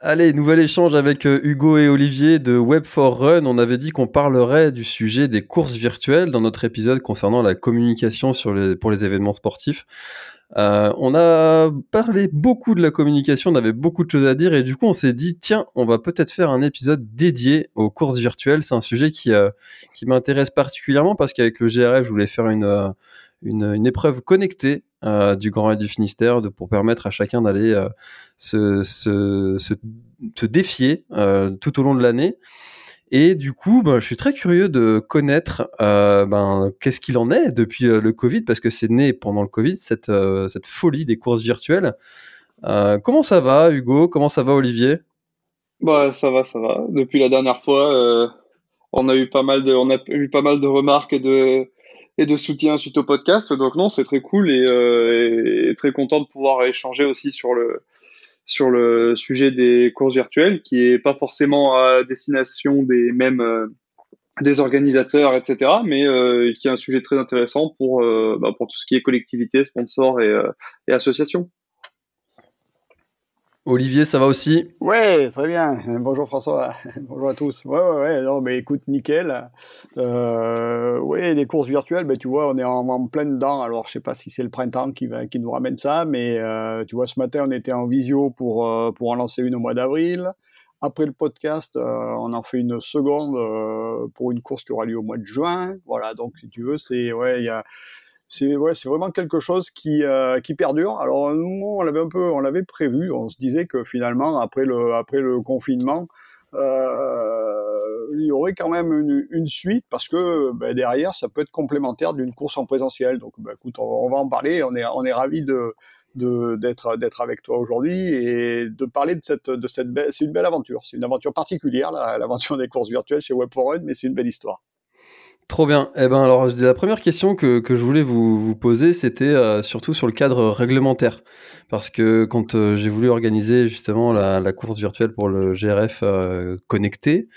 Allez, nouvel échange avec euh, Hugo et Olivier de web 4 Run. On avait dit qu'on parlerait du sujet des courses virtuelles dans notre épisode concernant la communication pour les événements sportifs. Euh, on a parlé beaucoup de la communication, on avait beaucoup de choses à dire et du coup on s'est dit tiens on va peut-être faire un épisode dédié aux courses virtuelles. C'est un sujet qui, euh, qui m'intéresse particulièrement parce qu'avec le GRF je voulais faire une, une, une épreuve connectée euh, du Grand Raid du Finistère pour permettre à chacun d'aller euh, se, se, se, défier euh, tout au long de l'année. Et du coup, ben, je suis très curieux de connaître ben, qu'est-ce qu'il en est depuis le Covid, parce que c'est né pendant le Covid, cette, cette folie des courses virtuelles. comment ça va, Hugo? Comment ça va, Olivier? Bah, ça va, ça va. Depuis la dernière fois, on a eu pas mal de, on a eu pas mal de remarques et de, et de soutien suite au podcast. Donc non, c'est très cool et, euh, et, très content de pouvoir échanger aussi sur le sur le sujet des courses virtuelles, qui est pas forcément à destination des mêmes euh, des organisateurs, etc., mais euh, qui est un sujet très intéressant pour bah, pour tout ce qui est collectivité, sponsors et, et associations. Olivier, ça va aussi? Ouais, très bien. Bonjour François. Bonjour à tous. Ouais, ouais, ouais. Non, mais écoute, nickel. Euh, ouais, les courses virtuelles, ben, tu vois, on est en, en plein dedans. Alors, je sais pas si c'est le printemps qui, va, qui nous ramène ça, mais euh, tu vois, ce matin, on était en visio pour, euh, pour en lancer une au mois d'avril. Après le podcast, euh, on en fait une seconde pour une course qui aura lieu au mois de juin. Voilà, donc si tu veux, c'est ouais, il y a c'est ouais, c'est vraiment quelque chose qui euh, qui perdure. Alors nous, on l'avait un peu, on l'avait prévu. On se disait que finalement, après le après le confinement, euh, il y aurait quand même une, une suite parce que ben, derrière, ça peut être complémentaire d'une course en présentiel. Donc, ben, écoute, on, va en parler. On est on est ravi de d'être d'être avec toi aujourd'hui et de parler de cette de cette belle, c'est une belle aventure. C'est une aventure particulière, l'aventure des courses virtuelles chez web 4 Run, mais c'est une belle histoire. Trop bien. Eh ben alors la première question que, que je voulais vous, poser, c'était euh, surtout sur le cadre réglementaire, parce que quand euh, j'ai voulu organiser justement la, course virtuelle pour le GRF euh, connecté,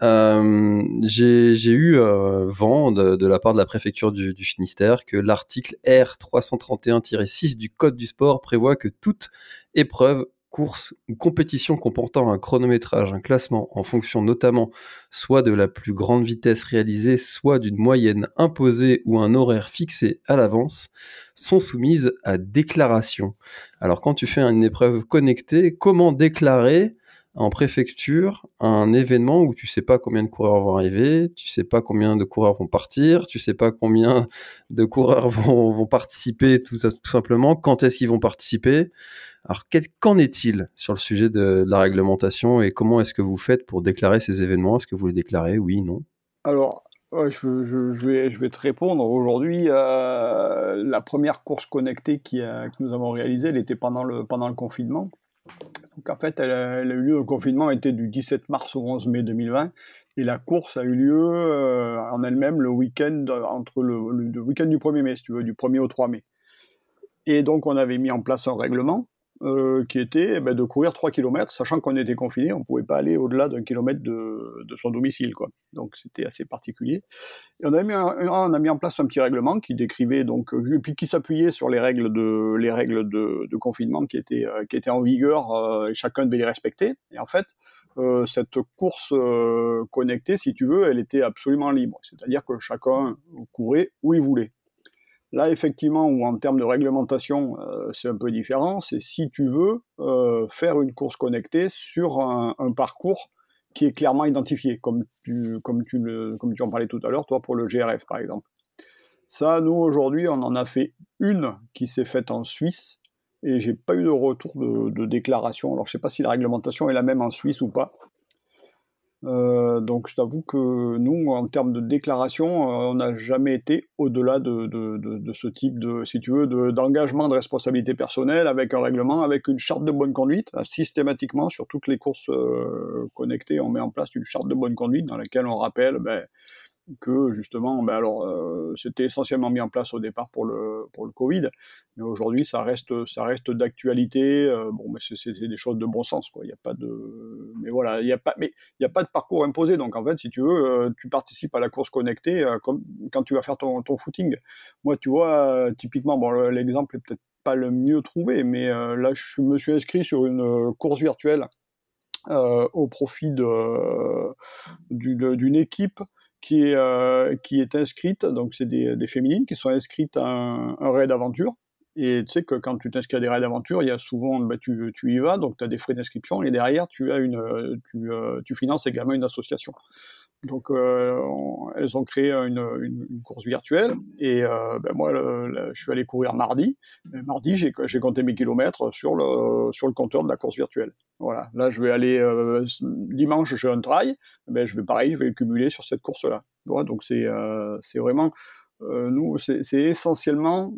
j'ai eu vent de, de, la part de la préfecture du, du Finistère que l'article R 331-6 du Code du sport prévoit que toute épreuve course ou compétition comportant un chronométrage, un classement en fonction notamment soit de la plus grande vitesse réalisée, soit d'une moyenne imposée ou un horaire fixé à l'avance, sont soumises à déclaration. Alors quand tu fais une épreuve connectée, comment déclarer en préfecture un événement où tu sais pas combien de coureurs vont arriver, tu sais pas combien de coureurs vont partir, tu sais pas combien de coureurs vont, participer tout, simplement, quand est-ce qu'ils vont participer? Alors qu'en est-il sur le sujet de, la réglementation et comment est-ce que vous faites pour déclarer ces événements? Est-ce que vous les déclarez? Oui, non Alors, je, vais, te répondre. Aujourd'hui, euh, la première course connectée qui que nous avons réalisée, elle était pendant le confinement. Donc en fait, elle a, eu lieu, le confinement était du 17 mars au 11 mai 2020, et la course a eu lieu euh, en elle-même le week-end entre le, le, le week-end du 1er mai, si tu veux, du 1er au 3 mai. Et donc on avait mis en place un règlement euh, qui était eh ben, de courir 3 km, sachant qu'on était confiné, on ne pouvait pas aller au-delà d'un kilomètre de, son domicile. Quoi. Donc c'était assez particulier. On a, mis on a mis en place un petit règlement qui décrivait, donc, euh, puis qui s'appuyait sur les règles de, les règles de, confinement qui étaient, euh, qui étaient en vigueur, et chacun devait les respecter. Et en fait, cette course connectée, si tu veux, elle était absolument libre. C'est-à-dire que chacun courait où il voulait. Là, effectivement, ou en termes de réglementation, euh, c'est un peu différent. C'est si tu veux euh, faire une course connectée sur un, parcours qui est clairement identifié, comme tu, comme en parlais tout à l'heure, toi, pour le GRF, par exemple. Ça, nous, aujourd'hui, on en a fait une qui s'est faite en Suisse, et j'ai pas eu de retour de, déclaration. Alors, je sais pas si la réglementation est la même en Suisse ou pas. Euh, donc je t'avoue que nous, en termes de déclaration, euh, on n'a jamais été au-delà de, de, de, de, ce type de, si tu veux, d'engagement de, responsabilité personnelle avec un règlement, avec une charte de bonne conduite. Systématiquement, sur toutes les courses euh, connectées, on met en place une charte de bonne conduite dans laquelle on rappelle ben, que justement, ben alors, euh, c'était essentiellement mis en place au départ pour le pour le Covid, mais aujourd'hui, ça reste ça reste d'actualité. Euh, bon, mais c'est des choses de bon sens, quoi. Il n'y a pas de, mais voilà, il y a pas, mais il y a pas de parcours imposé. Donc en fait, si tu veux, euh, tu participes à la course connectée euh, comme quand tu vas faire ton ton footing. Moi, tu vois, typiquement, bon, l'exemple est peut-être pas le mieux trouvé, mais là, je me suis inscrit sur une course virtuelle au profit d'une équipe qui est, qui est inscrite, donc c'est des, des, féminines qui sont inscrites à un, un raid d'aventure. Et tu sais que quand tu t'inscris à des raids d'aventure, il y a souvent, bah, tu, tu, y vas, donc tu as des frais d'inscription, et derrière, tu, as une, tu, tu finances également une association. Donc, euh, elles ont créé une, course virtuelle et euh, ben moi, je suis allé courir mardi. Et mardi, j'ai compté mes kilomètres sur le, sur le compteur de la course virtuelle. Voilà. Là, je vais aller euh, dimanche, j'ai un trail. Ben, je vais pareil, je vais le cumuler sur cette course-là. Donc c'est c'est vraiment nous, c'est essentiellement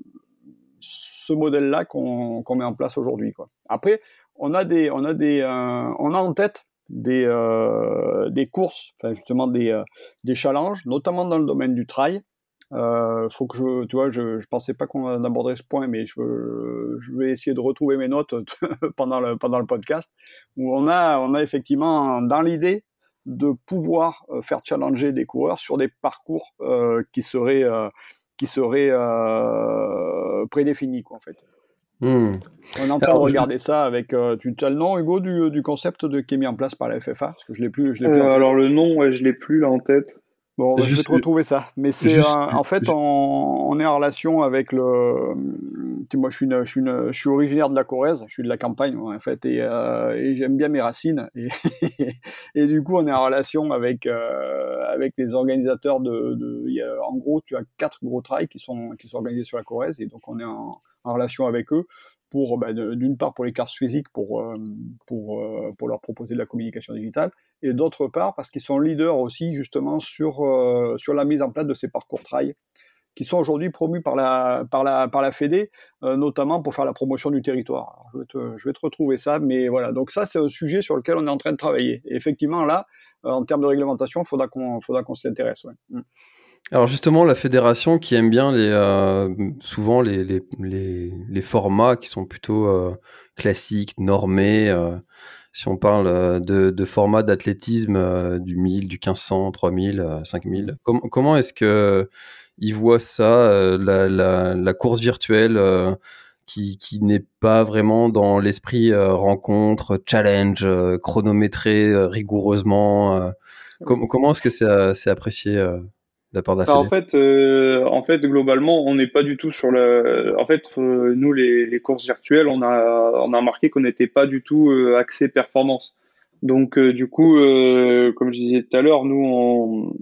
ce modèle-là qu'on met en place aujourd'hui. Après, on a des, on a des, on a en tête des, euh, des courses, enfin justement des, euh, des challenges, notamment dans le domaine du trail. Euh, faut que je, tu je, pensais pas qu'on aborderait ce point, mais je, vais essayer de retrouver mes notes pendant le, pendant le podcast, où on a, on a effectivement dans l'idée de pouvoir euh, faire challenger des coureurs sur des parcours qui seraient, qui seraient prédéfinis, quoi, en fait. Hmm. On est en train de regarder ça avec. Euh, tu as le nom, Hugo, du, du, concept de, qui est mis en place par la FFA Parce que je l'ai plus. Je l'ai plus euh, alors, le nom, ouais, je l'ai plus là en tête. Bon, je vais te retrouver ça. Mais c'est en fait, on, on, est en relation avec le. Moi, je suis, une, je, suis une, je suis originaire de la Corrèze, je suis de la campagne en fait, et, euh, et j'aime bien mes racines. Et, et, du coup, on est en relation avec euh, avec les organisateurs de. de y a, en gros, tu as quatre gros trails qui sont qui sont organisés sur la Corrèze, et donc on est en en relation avec eux pour bah, d'une part pour les cartes physiques pour euh, euh, pour leur proposer de la communication digitale et d'autre part parce qu'ils sont leaders aussi justement sur euh, sur la mise en place de ces parcours trail qui sont aujourd'hui promus par la par la par la Fédé notamment pour faire la promotion du territoire. je, vais te, je vais te retrouver ça mais voilà donc ça c'est un sujet sur lequel on est en train de travailler et effectivement là en termes de réglementation faudra qu'on faudra qu'on s'y intéresse ouais. Alors justement, la fédération qui aime bien euh, souvent les, formats qui sont plutôt euh, classiques, normés. Euh, si on parle de, formats d'athlétisme du 1000, du 1500, 3000, 5000, com comment est-ce que ils voient ça, la, course virtuelle qui, qui n'est pas vraiment dans l'esprit rencontre, challenge, chronométré rigoureusement com Comment est-ce que c'est apprécié en fait, euh, en fait, globalement, on n'est pas du tout sur le. En fait, euh, nous, les, les, courses virtuelles, on a, on a remarqué qu'on n'était pas du tout euh, axé performance. Donc, euh, du coup, comme je disais tout à l'heure, nous, on,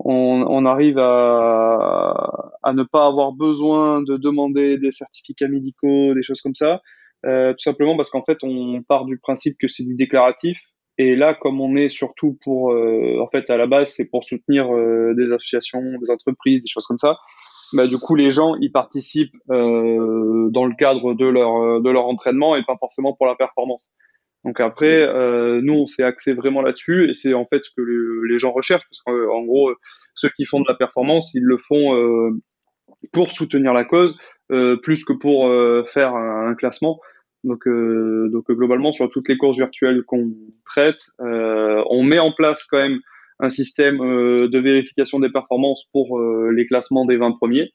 on, on, arrive à, à ne pas avoir besoin de demander des certificats médicaux, des choses comme ça, tout simplement parce qu'en fait, on part du principe que c'est du déclaratif et là, comme on est surtout pour, euh, en fait, à la base, c'est pour soutenir euh, des associations, des entreprises, des choses comme ça. Bah, du coup, les gens, ils participent euh, dans le cadre de leur de leur entraînement et pas forcément pour la performance. Donc après, nous, on s'est axé vraiment là-dessus et c'est en fait ce que les gens recherchent parce qu'en gros, ceux qui font de la performance, ils le font pour soutenir la cause plus que pour faire un classement. Donc, euh, donc globalement, sur toutes les courses virtuelles qu'on traite, euh, on met en place quand même un système euh, de vérification des performances pour euh, les classements des 20 premiers.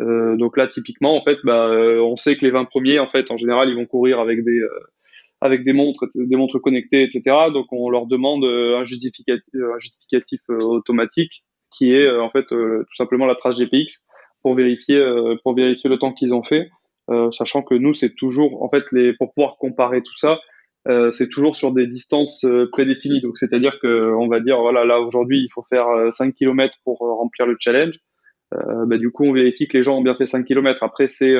Euh, donc là, typiquement, en fait, bah, on sait que les 20 premiers, en fait, en général, ils vont courir avec des avec des montres, des montres connectées, etc. Donc on leur demande un justificatif, un justificatif automatique qui est en fait tout simplement la trace GPX pour vérifier pour vérifier le temps qu'ils ont fait. Euh, sachant que nous, c'est toujours, en fait, les, pour pouvoir comparer tout ça, euh, c'est toujours sur des distances euh, prédéfinies. Donc, c'est-à-dire que on va dire, voilà, là aujourd'hui, il faut faire 5 km pour remplir le challenge. Euh, bah, du coup, on vérifie que les gens ont bien fait 5 km. Après, c'est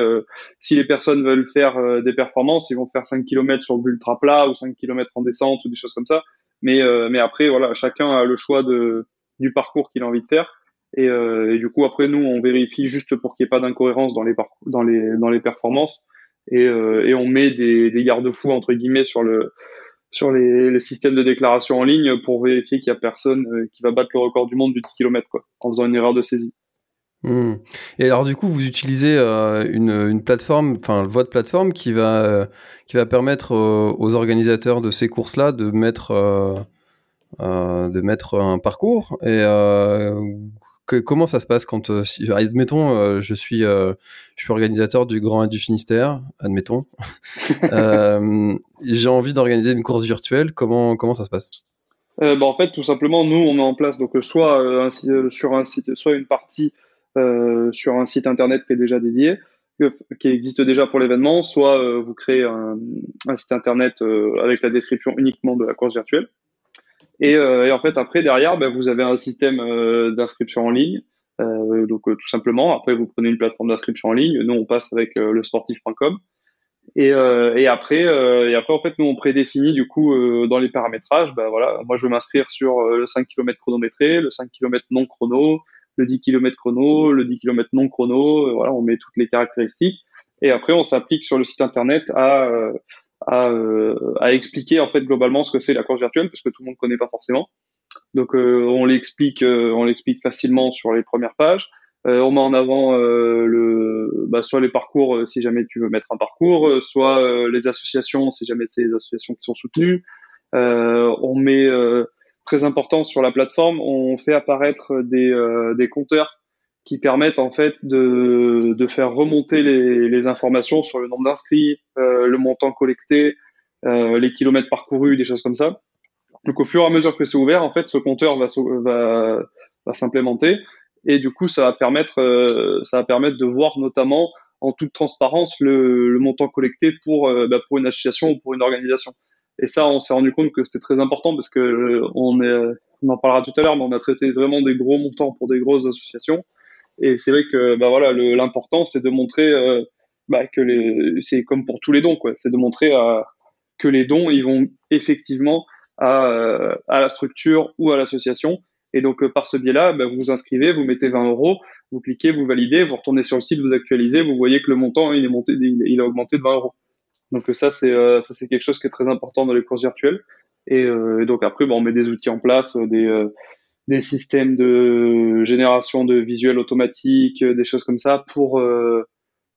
si les personnes veulent faire des performances, ils vont faire 5 km sur l'ultra plat ou 5 km en descente ou des choses comme ça. Mais, mais après, voilà, chacun a le choix de, du parcours qu'il a envie de faire. Et, euh, et, du coup, après, nous, on vérifie juste pour qu'il n'y ait pas d'incohérence dans les, dans, les, dans les performances. Et, euh, on met des, garde-fous, entre guillemets, sur le, sur les, le système de déclaration en ligne pour vérifier qu'il n'y a personne euh, qui va battre le record du monde du 10 km, quoi, en faisant une erreur de saisie. Mmh. Et alors du coup, vous utilisez une, une, plateforme, enfin votre plateforme qui va qui va permettre aux organisateurs de ces courses-là de mettre de mettre un parcours. Et comment ça se passe quand, admettons, je suis, je suis organisateur du Grand du Finistère, admettons. J'ai envie d'organiser une course virtuelle. Comment, comment ça se passe? Bah, en fait, tout simplement, nous, on met en place donc soit sur un site, soit une partie sur un site internet qui est déjà dédié, qui existe déjà pour l'événement, soit euh, vous créez un, un site internet euh, avec la description uniquement de la course virtuelle. Et, euh, et en fait, après, derrière, ben, vous avez un système d'inscription en ligne. donc, tout simplement, après, vous prenez une plateforme d'inscription en ligne. Nous, on passe avec le sportif.com. Et, et après, et après, en fait, nous, on prédéfinit du coup dans les paramétrages. Ben, voilà, moi, je veux m'inscrire sur le 5 km chronométré, le 5 km non chrono, le 10 km chrono, le 10 km non chrono, euh, voilà, on met toutes les caractéristiques. Et après, on s'applique sur le site internet à, euh, à, euh, à, expliquer en fait globalement ce que c'est la course virtuelle, parce que tout le monde ne connaît pas forcément. Donc, on l'explique, on l'explique facilement sur les premières pages. on met en avant le, bah, soit les parcours si jamais tu veux mettre un parcours, soit les associations si jamais c'est les associations qui sont soutenues. on met très important sur la plateforme, on fait apparaître des, euh, des compteurs qui permettent en fait de, de faire remonter les, les informations sur le nombre d'inscrits, euh, le montant collecté, euh, les kilomètres parcourus, des choses comme ça. Donc au fur et à mesure que c'est ouvert, en fait, ce compteur va, va, va s'implémenter et du coup, ça va permettre, euh, ça va permettre de voir notamment en toute transparence le, le montant collecté pour, euh, bah, pour une association ou pour une organisation. Et ça, on s'est rendu compte que c'était très important parce que euh, on, est, on en parlera tout à l'heure, mais on a traité vraiment des gros montants pour des grosses associations. Et c'est vrai que bah voilà, l'important c'est de montrer euh, bah, que les, c'est comme pour tous les dons, quoi. C'est de montrer euh, que les dons ils vont effectivement à, à la structure ou à l'association. Et donc par ce biais-là, bah, vous vous inscrivez, vous mettez 20 euros, vous cliquez, vous validez, vous retournez sur le site, vous actualisez, vous voyez que le montant il est monté, il, il a augmenté de 20 euros. Donc ça c'est euh, ça c'est quelque chose qui est très important dans les courses virtuelles. Et, euh, donc après, bon, on met des outils en place, euh, des des systèmes de génération de visuels automatiques, des choses comme ça pour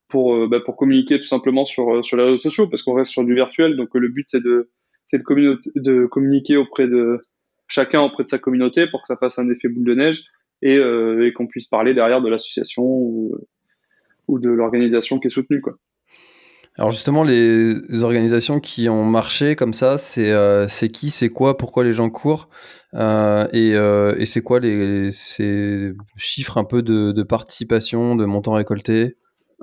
pour bah, pour communiquer tout simplement sur sur les réseaux sociaux parce qu'on reste sur du virtuel. Donc le but c'est de c'est de, de communiquer auprès de chacun auprès de sa communauté pour que ça fasse un effet boule de neige et, et qu'on puisse parler derrière de l'association ou, ou de l'organisation qui est soutenue quoi. Alors justement, les organisations qui ont marché comme ça, c'est euh, qui, c'est quoi, pourquoi les gens courent euh, et, euh, et c'est quoi les, ces chiffres un peu de, de participation, de montant récolté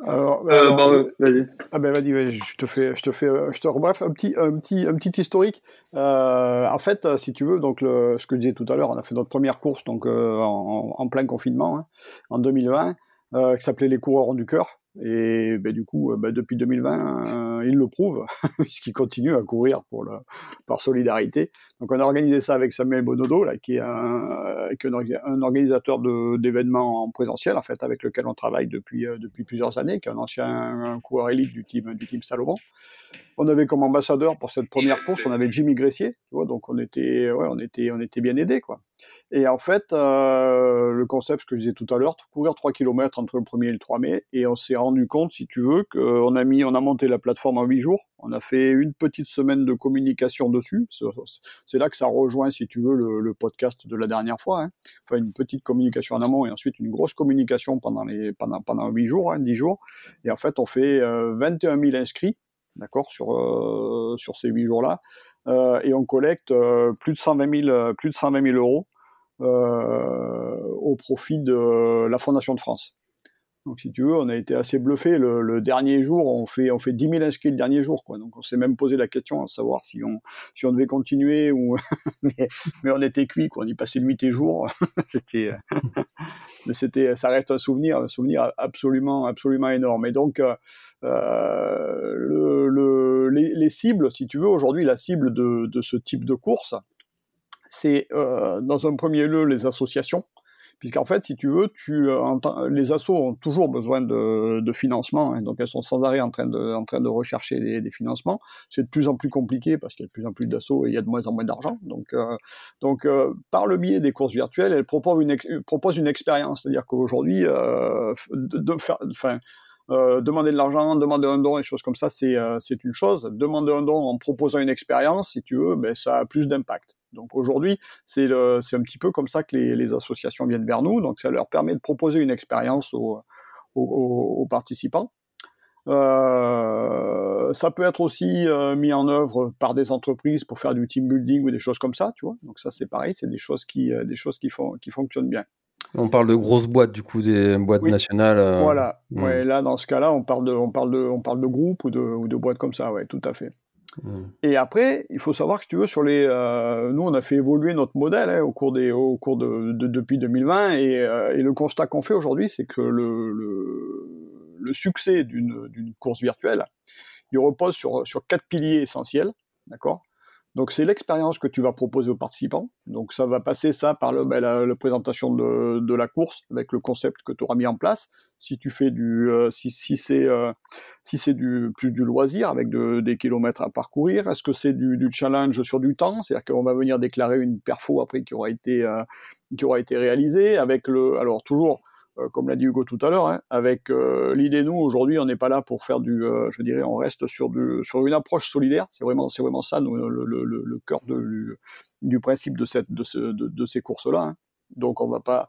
alors, euh, alors bah, vas-y. Ah ben vas-y, vas je te fais, je te fais, je te bref un petit, un petit, un petit historique. Euh, en fait, si tu veux, donc le, ce que je disais tout à l'heure, on a fait notre première course donc en, en, plein confinement hein, en 2020, qui s'appelait les coureurs du cœur. Et ben, du coup, ben, depuis 2020, euh, il le prouve, puisqu'il continue à courir pour le, par solidarité. Donc on a organisé ça avec Samuel Bonodo, là, qui est un, un organisateur d'événements en présentiel, en fait, avec lequel on travaille depuis, euh, depuis plusieurs années, qui est un ancien coureur élite du team, du team Salomon. On avait comme ambassadeur pour cette première course, on avait Jimmy Gressier, tu vois, donc on était, ouais, on était, on était bien aidés, quoi. Et en fait, euh, le concept, ce que je disais tout à l'heure, courir 3 km entre le 1er et le 3 mai, et on s'est rendu compte, si tu veux, qu'on a mis, on a monté la plateforme en 8 jours, on a fait une petite semaine de communication dessus, c'est là que ça rejoint, si tu veux, le, podcast de la dernière fois, hein. enfin une petite communication en amont et ensuite une grosse communication pendant les, pendant, pendant 8 jours, hein, 10 jours, et en fait, on fait 21 euh, 000 inscrits, d'accord, sur, euh, sur ces 8 jours-là, euh, et on collecte euh, plus de 120 000, plus de 120 000 euros au profit de la Fondation de France. Donc, si tu veux, on a été assez bluffé. Le, dernier jour, on fait, on fait 10 000 inscrits le dernier jour. Donc, on s'est même posé la question à savoir si on, devait continuer ou. mais, mais, on était cuit, quoi. On y passait nuit et jour. c'était, mais c'était, ça reste un souvenir, un souvenir absolument, absolument énorme. Et donc, euh, le, les, les, cibles, si tu veux, aujourd'hui, la cible de, ce type de course, c'est euh, dans un premier lieu les associations puisqu'en fait, si tu veux, tu, euh, les assos ont toujours besoin de, de financement, hein, donc elles sont sans arrêt en train de, en train de rechercher des, des financements. C'est de plus en plus compliqué parce qu'il y a de plus en plus d'assauts et il y a de moins en moins d'argent. Donc, euh, donc euh, par le biais des courses virtuelles, elles proposent une, expérience, c'est-à-dire qu'aujourd'hui, euh, de, faire, euh, demander de l'argent, demander un don, et choses comme ça, c'est euh, une chose. Demander un don en proposant une expérience, si tu veux, ben, ça a plus d'impact. Donc aujourd'hui, c'est un petit peu comme ça que les, associations viennent vers nous. Donc ça leur permet de proposer une expérience aux, participants. Euh, ça peut être aussi euh, mis en œuvre par des entreprises pour faire du team building ou des choses comme ça, tu vois. Donc ça c'est pareil, c'est des choses qui euh, des choses qui font qui fonctionnent bien. On parle de grosses boîtes, du coup, des boîtes nationales. Euh, voilà. Hmm. Ouais, là, dans ce cas-là, on parle de, on parle de, on parle de groupes ou de, ou de boîtes comme ça, ouais, tout à fait. Et après, il faut savoir que si tu veux, sur les, euh, nous, on a fait évoluer notre modèle hein, au cours des, au cours de, depuis 2020, et, euh, et le constat qu'on fait aujourd'hui, c'est que le, le, le succès d'une course virtuelle, il repose sur, sur quatre piliers essentiels, d'accord? Donc c'est l'expérience que tu vas proposer aux participants. Donc ça va passer ça par le, ben, la, présentation de, de, la course avec le concept que tu auras mis en place. Si tu fais du, euh, si, si c'est euh, si c'est du plus du loisir avec de, des kilomètres à parcourir, est-ce que c'est du, du, challenge sur du temps, c'est-à-dire qu'on va venir déclarer une perfo après qui aura été euh, qui aura été réalisée avec le, alors toujours comme l'a dit Hugo tout à l'heure, hein, avec euh, l'idée, nous, aujourd'hui, on n'est pas là pour faire du, euh, je dirais, on reste sur, du, sur une approche solidaire, c'est vraiment, c'est vraiment ça, nous, le, cœur de, du principe de, cette, de, ce, de, de ces courses-là. Hein. Donc, on va pas,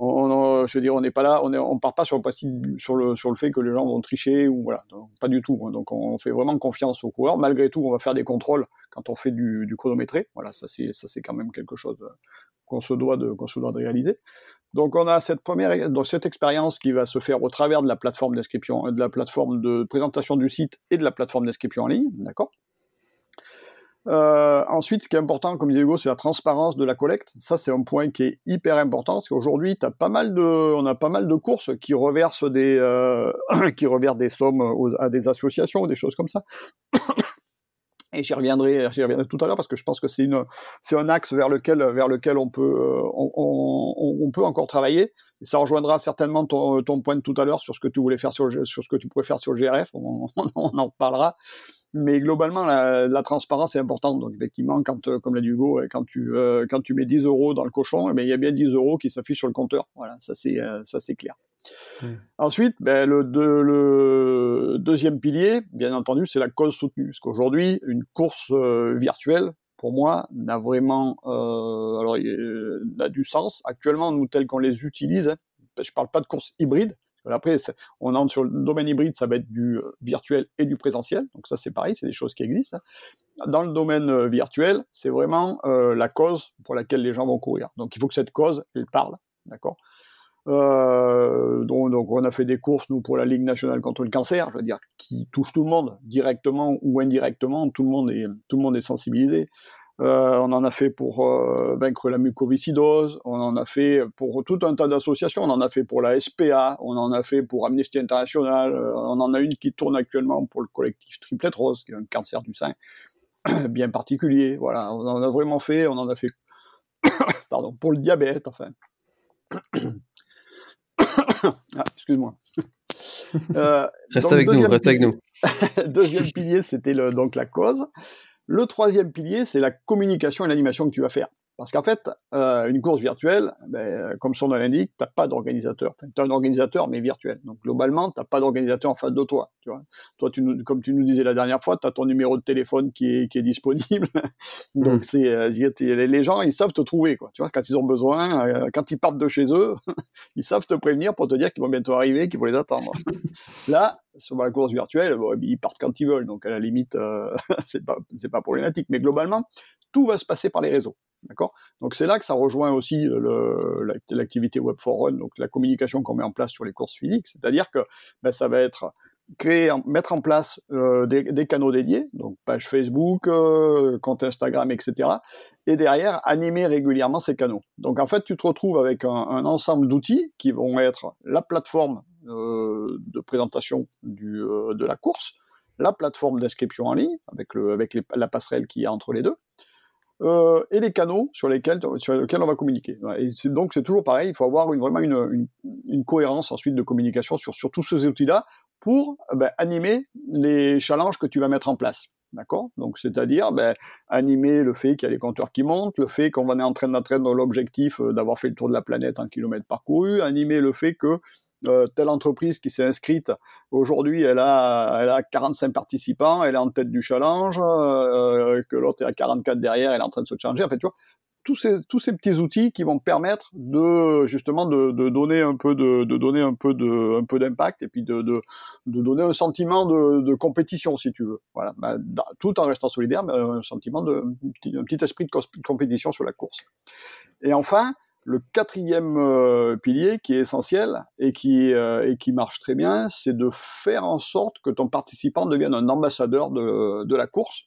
on, je veux dire, on n'est pas là, on, part pas sur le fait que les gens vont tricher ou voilà, pas du tout. Hein. Donc, on fait vraiment confiance aux coureurs. Malgré tout, on va faire des contrôles quand on fait du, du chronométré. Voilà, ça c'est, ça c'est quand même quelque chose qu'on se doit de, qu'on se doit de réaliser. Donc on a cette première, cette expérience qui va se faire au travers de la plateforme d'inscription, de la plateforme de présentation du site et de la plateforme d'inscription en ligne, d'accord? Euh, ensuite, ce qui est important, comme disait Hugo, c'est la transparence de la collecte. Ça, c'est un point qui est hyper important parce qu'aujourd'hui, as pas mal de, on a pas mal de courses qui reversent des, euh, qui reversent des sommes à des associations ou des choses comme ça. Et j'y reviendrai, j'y reviendrai tout à l'heure parce que je pense que c'est une, c'est un axe vers lequel, vers lequel on peut, euh, on, on, peut encore travailler. Et ça rejoindra certainement ton, ton point de tout à l'heure sur ce que tu voulais faire sur, sur ce que tu pourrais faire sur le GRF. On, on en parlera. Mais globalement, la, la transparence est importante. Donc effectivement, quand, euh, comme l'a dit Hugo, quand tu, euh, quand tu mets 10 euros dans le cochon, eh ben, il y a bien 10 euros qui s'affichent sur le compteur. Voilà, ça c'est, ça c'est clair. Ensuite, ben, le, le, deuxième pilier, bien entendu, c'est la cause soutenue. Parce qu'aujourd'hui, une course euh, virtuelle, pour moi, n'a vraiment euh, alors, n'a du sens. Actuellement, nous, tels qu'on les utilise, hein, je parle pas de course hybride. Après, on entre sur le domaine hybride, ça va être du euh, virtuel et du présentiel. Donc ça, c'est pareil, c'est des choses qui existent. Dans le domaine virtuel, c'est vraiment la cause pour laquelle les gens vont courir. Donc il faut que cette cause, elle parle, d'accord? Euh, donc, donc, on a fait des courses nous pour la Ligue nationale contre le cancer, je veux dire, qui touche tout le monde, directement ou indirectement, tout le monde est, tout le monde est sensibilisé. Euh, on en a fait pour euh, vaincre la mucoviscidose, on en a fait pour tout un tas d'associations, on en a fait pour la SPA, on en a fait pour Amnesty International, euh, on en a une qui tourne actuellement pour le collectif Triplette Rose, qui est un cancer du sein bien particulier. Voilà, on en a vraiment fait, on en a fait, pardon, pour le diabète, enfin. ah, excuse-moi. Reste avec nous, reste avec nous. deuxième pilier, c'était donc la cause. Le troisième pilier, c'est la communication et l'animation que tu vas faire. Parce qu'en fait, euh, une course virtuelle, ben, comme son nom l'indique, tu n'as pas d'organisateur. Enfin, tu as un organisateur, mais virtuel. Donc globalement, tu n'as pas d'organisateur en face de toi. Tu vois. Toi, tu nous, comme tu nous disais la dernière fois, tu as ton numéro de téléphone qui est, qui est disponible. Donc mm. c'est euh, les gens, ils savent te trouver. Quoi. Tu vois, quand ils ont besoin, euh, quand ils partent de chez eux, ils savent te prévenir pour te dire qu'ils vont bientôt arriver, qu'il faut les attendre. Là, sur la course virtuelle, bon, ils partent quand ils veulent. Donc à la limite, euh, c'est pas, pas problématique. Mais globalement, tout va se passer par les réseaux. D'accord? Donc c'est là que ça rejoint aussi l'activité Web 4 Run, donc la communication qu'on met en place sur les courses physiques, c'est-à-dire que ben, ça va être créer, mettre en place euh, des, canaux dédiés, donc page Facebook, euh, compte Instagram, etc. Et derrière, animer régulièrement ces canaux. Donc en fait, tu te retrouves avec un, ensemble d'outils qui vont être la plateforme euh, de présentation de la course, la plateforme d'inscription en ligne, avec, le, avec la passerelle qui y a entre les deux, euh, et les canaux sur lesquels, sur lesquels on va communiquer. Et donc c'est toujours pareil, il faut avoir une, vraiment une, une, cohérence ensuite de communication sur, sur tous ces outils-là pour ben, animer les challenges que tu vas mettre en place. D'accord? Donc, c'est-à-dire ben, animer le fait qu'il y a les compteurs qui montent, le fait qu'on va en train d'atteindre l'objectif euh, d'avoir fait le tour de la planète en kilomètres parcourus, animer le fait que telle entreprise qui s'est inscrite, aujourd'hui, elle a, elle a 45 participants, elle est en tête du challenge, que l'autre est à 44 derrière, elle est en train de se changer. En fait, tu vois, tous ces, tous ces petits outils qui vont permettre de justement de, de donner un peu de, de, donner un peu de un peu d'impact et puis de, de, donner un sentiment de, de compétition si tu veux. Voilà. Bah, tout en restant solidaire mais un sentiment de un petit, esprit de compétition sur la course. Et enfin le quatrième euh, pilier qui est essentiel et qui, euh, et qui marche très bien, c'est de faire en sorte que ton participant devienne un ambassadeur de, de la course.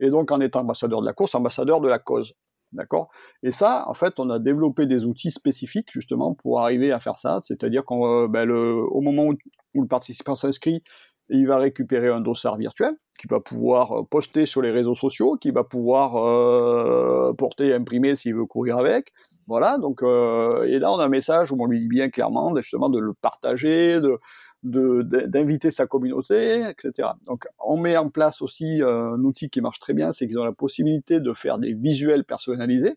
Et donc, en étant ambassadeur de la course, ambassadeur de la cause. D'accord? Et ça, en fait, on a développé des outils spécifiques justement pour arriver à faire ça. C'est-à-dire qu'au euh, ben, moment où, le participant s'inscrit, il va récupérer un dossard virtuel qu'il va pouvoir euh, poster sur les réseaux sociaux, qu'il va pouvoir euh, porter, imprimer s'il veut courir avec. Voilà, donc euh, et là on a un message où on lui dit bien clairement justement de le partager, de d'inviter sa communauté, etc. Donc on met en place aussi euh, un outil qui marche très bien, c'est qu'ils ont la possibilité de faire des visuels personnalisés.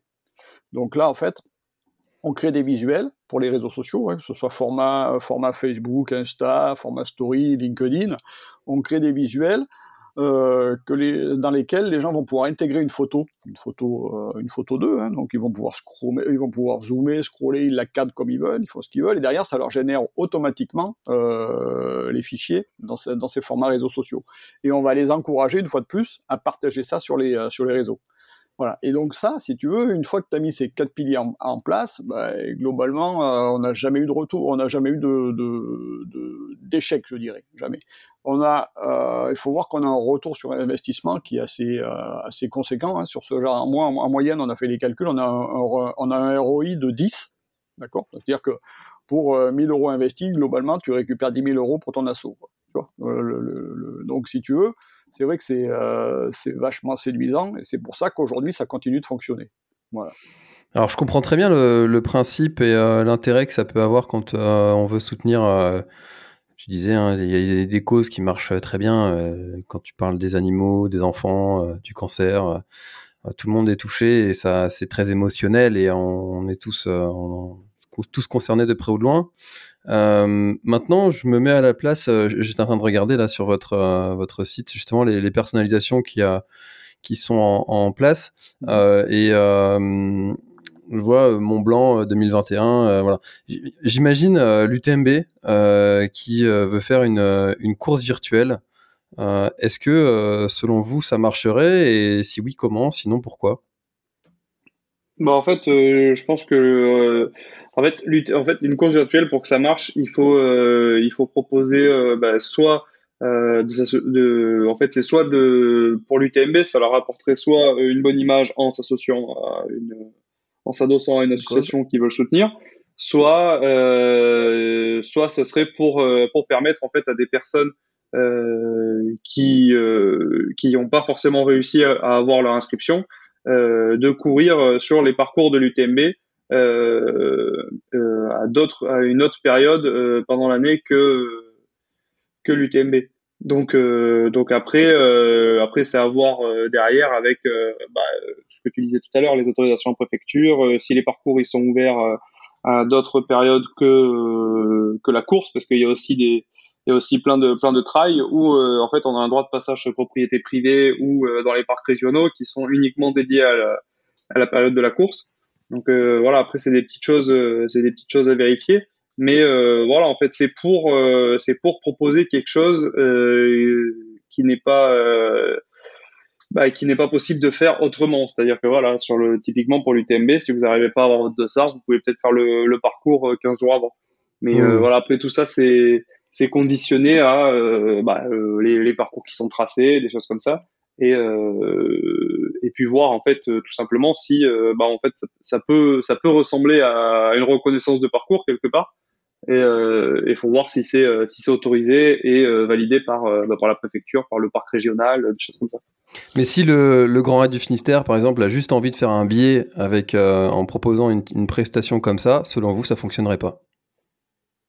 Donc là en fait, on crée des visuels pour les réseaux sociaux, hein, que ce soit format, format Facebook, Insta, format Story, LinkedIn. On crée des visuels euh, dans lesquels les gens vont pouvoir intégrer une photo, une photo, euh, d'eux. Hein, donc ils vont pouvoir zoomer, scroller, ils la cadrent comme ils veulent, ils font ce qu'ils veulent, et derrière ça leur génère automatiquement euh, les fichiers dans, ces formats réseaux sociaux. Et on va les encourager une fois de plus à partager ça sur les réseaux. Voilà. Et donc ça, si tu veux, une fois que tu as mis ces quatre piliers en, place, bah, globalement, euh, on n'a jamais eu de retour, on n'a jamais eu d'échec, je dirais, jamais. On a, euh, il faut voir qu'on a un retour sur investissement qui est assez, euh, conséquent hein, sur ce genre. Moi, en, moyenne, on a fait les calculs, on a un ROI de 10, d'accord? C'est-à-dire que pour 1000 euros investis, globalement, tu récupères 10 000 euros pour ton assaut. donc, si tu veux, c'est vrai que euh, c'est vachement séduisant et c'est pour ça qu'aujourd'hui ça continue de fonctionner. Alors je comprends très bien le, principe et euh, l'intérêt que ça peut avoir quand euh, on veut soutenir. tu disais, hein, il y a des causes qui marchent très bien quand tu parles des animaux, des enfants, du cancer. tout le monde est touché et ça c'est très émotionnel et on, est tous tous concernés de près ou de loin. Euh, maintenant, je me mets à la place. Euh, j'étais en train de regarder là sur votre euh, votre site justement les, les personnalisations qui a qui sont en, en place mmh. et je vois Mont Blanc 2021. voilà. J'imagine l'UTMB qui veut faire une une course virtuelle. Est-ce que selon vous ça marcherait? Et si oui comment? Sinon pourquoi? Bah en fait, je pense que en fait, en fait, une course virtuelle pour que ça marche, il faut, euh, il faut proposer euh, bah, soit euh, de, en fait, c'est soit de pour l'UTMB, ça leur apporterait soit une bonne image en s'associant à une, en s'adossant à une association qui veut le soutenir, soit, soit ce serait pour pour permettre en fait à des personnes qui qui n'ont pas forcément réussi à, à avoir leur inscription de courir sur les parcours de l'UTMB à d'autres, à une autre période euh, pendant l'année que que l'UTMB. Donc, donc après, après c'est à voir derrière avec bah, ce que tu disais tout à l'heure, les autorisations en préfecture, si les parcours ils sont ouverts à d'autres périodes que que la course, parce qu'il y a aussi des il y a aussi plein de plein de trails où en fait on a un droit de passage propriété privée ou dans les parcs régionaux qui sont uniquement dédiés à la, à la période de la course. Donc euh, voilà, après c'est des petites choses, euh, c'est des petites choses à vérifier. Mais euh, voilà, en fait, c'est pour c'est pour proposer quelque chose qui n'est pas bah, qui n'est pas possible de faire autrement. C'est-à-dire que voilà, sur le typiquement pour l'UTMB, si vous n'arrivez pas à avoir votre dossard, vous pouvez peut-être faire le, le parcours 15 jours avant. Mais mmh. voilà, après tout ça, c'est c'est conditionné à bah, les, les, parcours qui sont tracés, des choses comme ça et euh, et puis voir en fait euh, tout simplement si euh, bah en fait ça, peut ça peut ressembler à une reconnaissance de parcours quelque part. Et il faut voir si c'est si c'est autorisé et validé par bah, par la préfecture par le parc régional des choses comme ça. Mais si le, le Grand Raid du Finistère par exemple a juste envie de faire un billet avec en proposant une, une prestation comme ça selon vous ça fonctionnerait pas?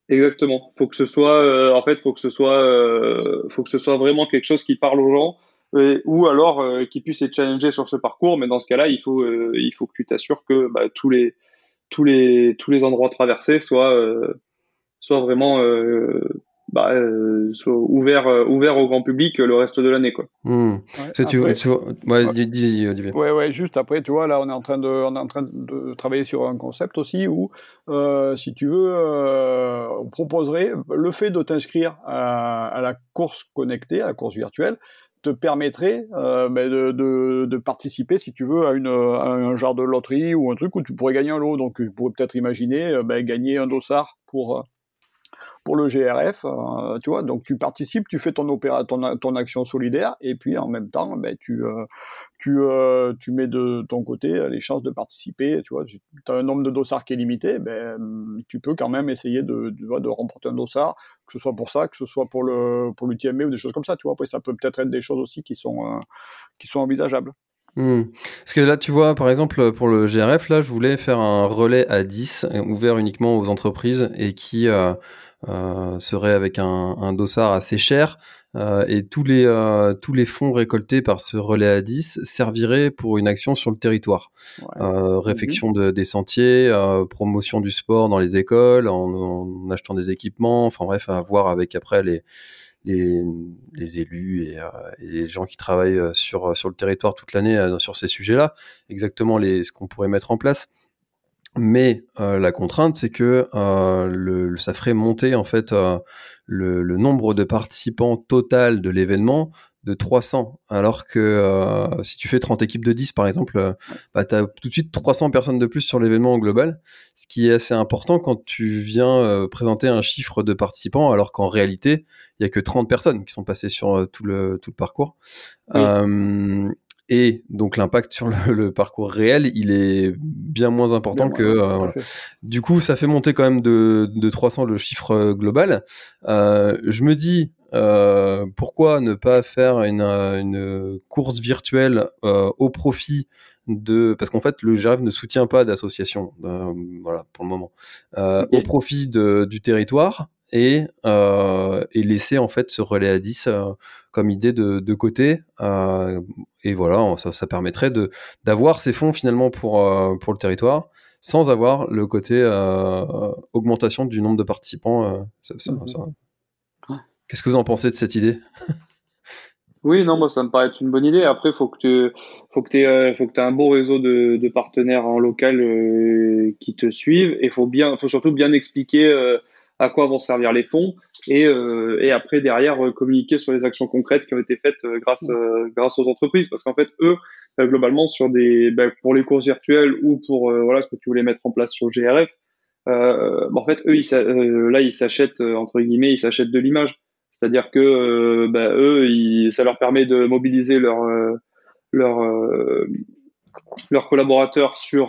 Exactement. Faut que ce soit, en fait, faut que ce soit, faut que ce soit vraiment quelque chose qui parle aux gens ou alors euh, qu'ils puissent être challengés sur ce parcours. Mais dans ce cas-là, il faut, euh, il faut que tu t'assures que bah, tous les tous les tous les endroits traversés soient euh, soit vraiment bah, ouvert, ouvert au grand public le reste de l'année. Quoi. Hmm. Ouais, tu, ouais, dis, Olivier. Ouais, ouais, juste après, tu vois, là, on est en train de, on est en train de travailler sur un concept aussi où, si tu veux, on proposerait le fait de t'inscrire à, à, la course connectée, à la course virtuelle, te permettrait euh, ben, de, participer, si tu veux, à un genre de loterie ou un truc où tu pourrais gagner un lot. Donc, tu pourrais peut-être imaginer euh, ben, gagner un dossard pour, euh, pour le GRF, euh, tu vois. Donc tu participes, tu fais ton, opéra, ton, action solidaire, et puis en même temps, ben, tu, euh, tu, euh, tu mets de ton côté les chances de participer. Tu vois, as un nombre de dossards qui est limité, ben, tu peux quand même essayer de, de, de, remporter un dossard, que ce soit pour ça, que ce soit pour le pour l'UTMB ou des choses comme ça. Tu vois, après ça peut peut-être être des choses aussi qui sont qui sont envisageables. Hmm. Parce que là, tu vois, par exemple, pour le GRF, là, je voulais faire un relais à 10, ouvert uniquement aux entreprises et qui, serait avec un, un, dossard assez cher. Euh, et tous les, euh, tous les fonds récoltés par ce relais à 10 serviraient pour une action sur le territoire. Ouais. Euh, réfection de, des sentiers, euh, promotion du sport dans les écoles, en, en, achetant des équipements, enfin bref, à voir avec après les, les, les élus et, et, les gens qui travaillent sur, sur le territoire toute l'année sur ces sujets-là, exactement les, ce qu'on pourrait mettre en place. Mais euh, la contrainte, c'est que euh, le, ça ferait monter en fait euh, le, le, nombre de participants total de l'événement de 300, alors que si tu fais 30 équipes de 10 par exemple, bah, tu as tout de suite 300 personnes de plus sur l'événement global, ce qui est assez important quand tu viens présenter un chiffre de participants, alors qu'en réalité, il y a que 30 personnes qui sont passées sur tout, le, tout le parcours. Oui. Et donc l'impact sur le, le, parcours réel, il est bien moins important bien que. Euh, voilà. Du coup, ça fait monter quand même de, de 300 le chiffre euh, global. Euh, je me dis, euh, pourquoi ne pas faire une, une course virtuelle au profit de parce qu'en fait le GRF ne soutient pas d'association euh, voilà pour le moment okay. au profit de, du territoire et, et laisser en fait ce relais à 10 comme idée de, de côté. Euh, et voilà, ça, ça permettrait de d'avoir ces fonds finalement pour, euh, pour le territoire sans avoir le côté euh, augmentation du nombre de participants. Ça, ça, mmh. Qu'est-ce que vous en pensez de cette idée? Oui, non, moi ça me paraît être une bonne idée. Après, faut que tu faut que tu euh, faut que tu un bon réseau de, de partenaires en local euh, qui te suivent et faut bien faut surtout bien expliquer euh, à quoi vont servir les fonds et, euh, et après derrière euh, communiquer sur les actions concrètes qui ont été faites euh, grâce euh, grâce aux entreprises. Parce qu'en fait eux globalement sur des bah, pour les courses virtuelles ou pour voilà ce que tu voulais mettre en place sur le GRF bah, en fait eux ils là ils s'achètent entre guillemets ils s'achètent de l'image. C'est-à-dire que bah, eux ils, ça leur permet de mobiliser leur leur leurs collaborateurs sur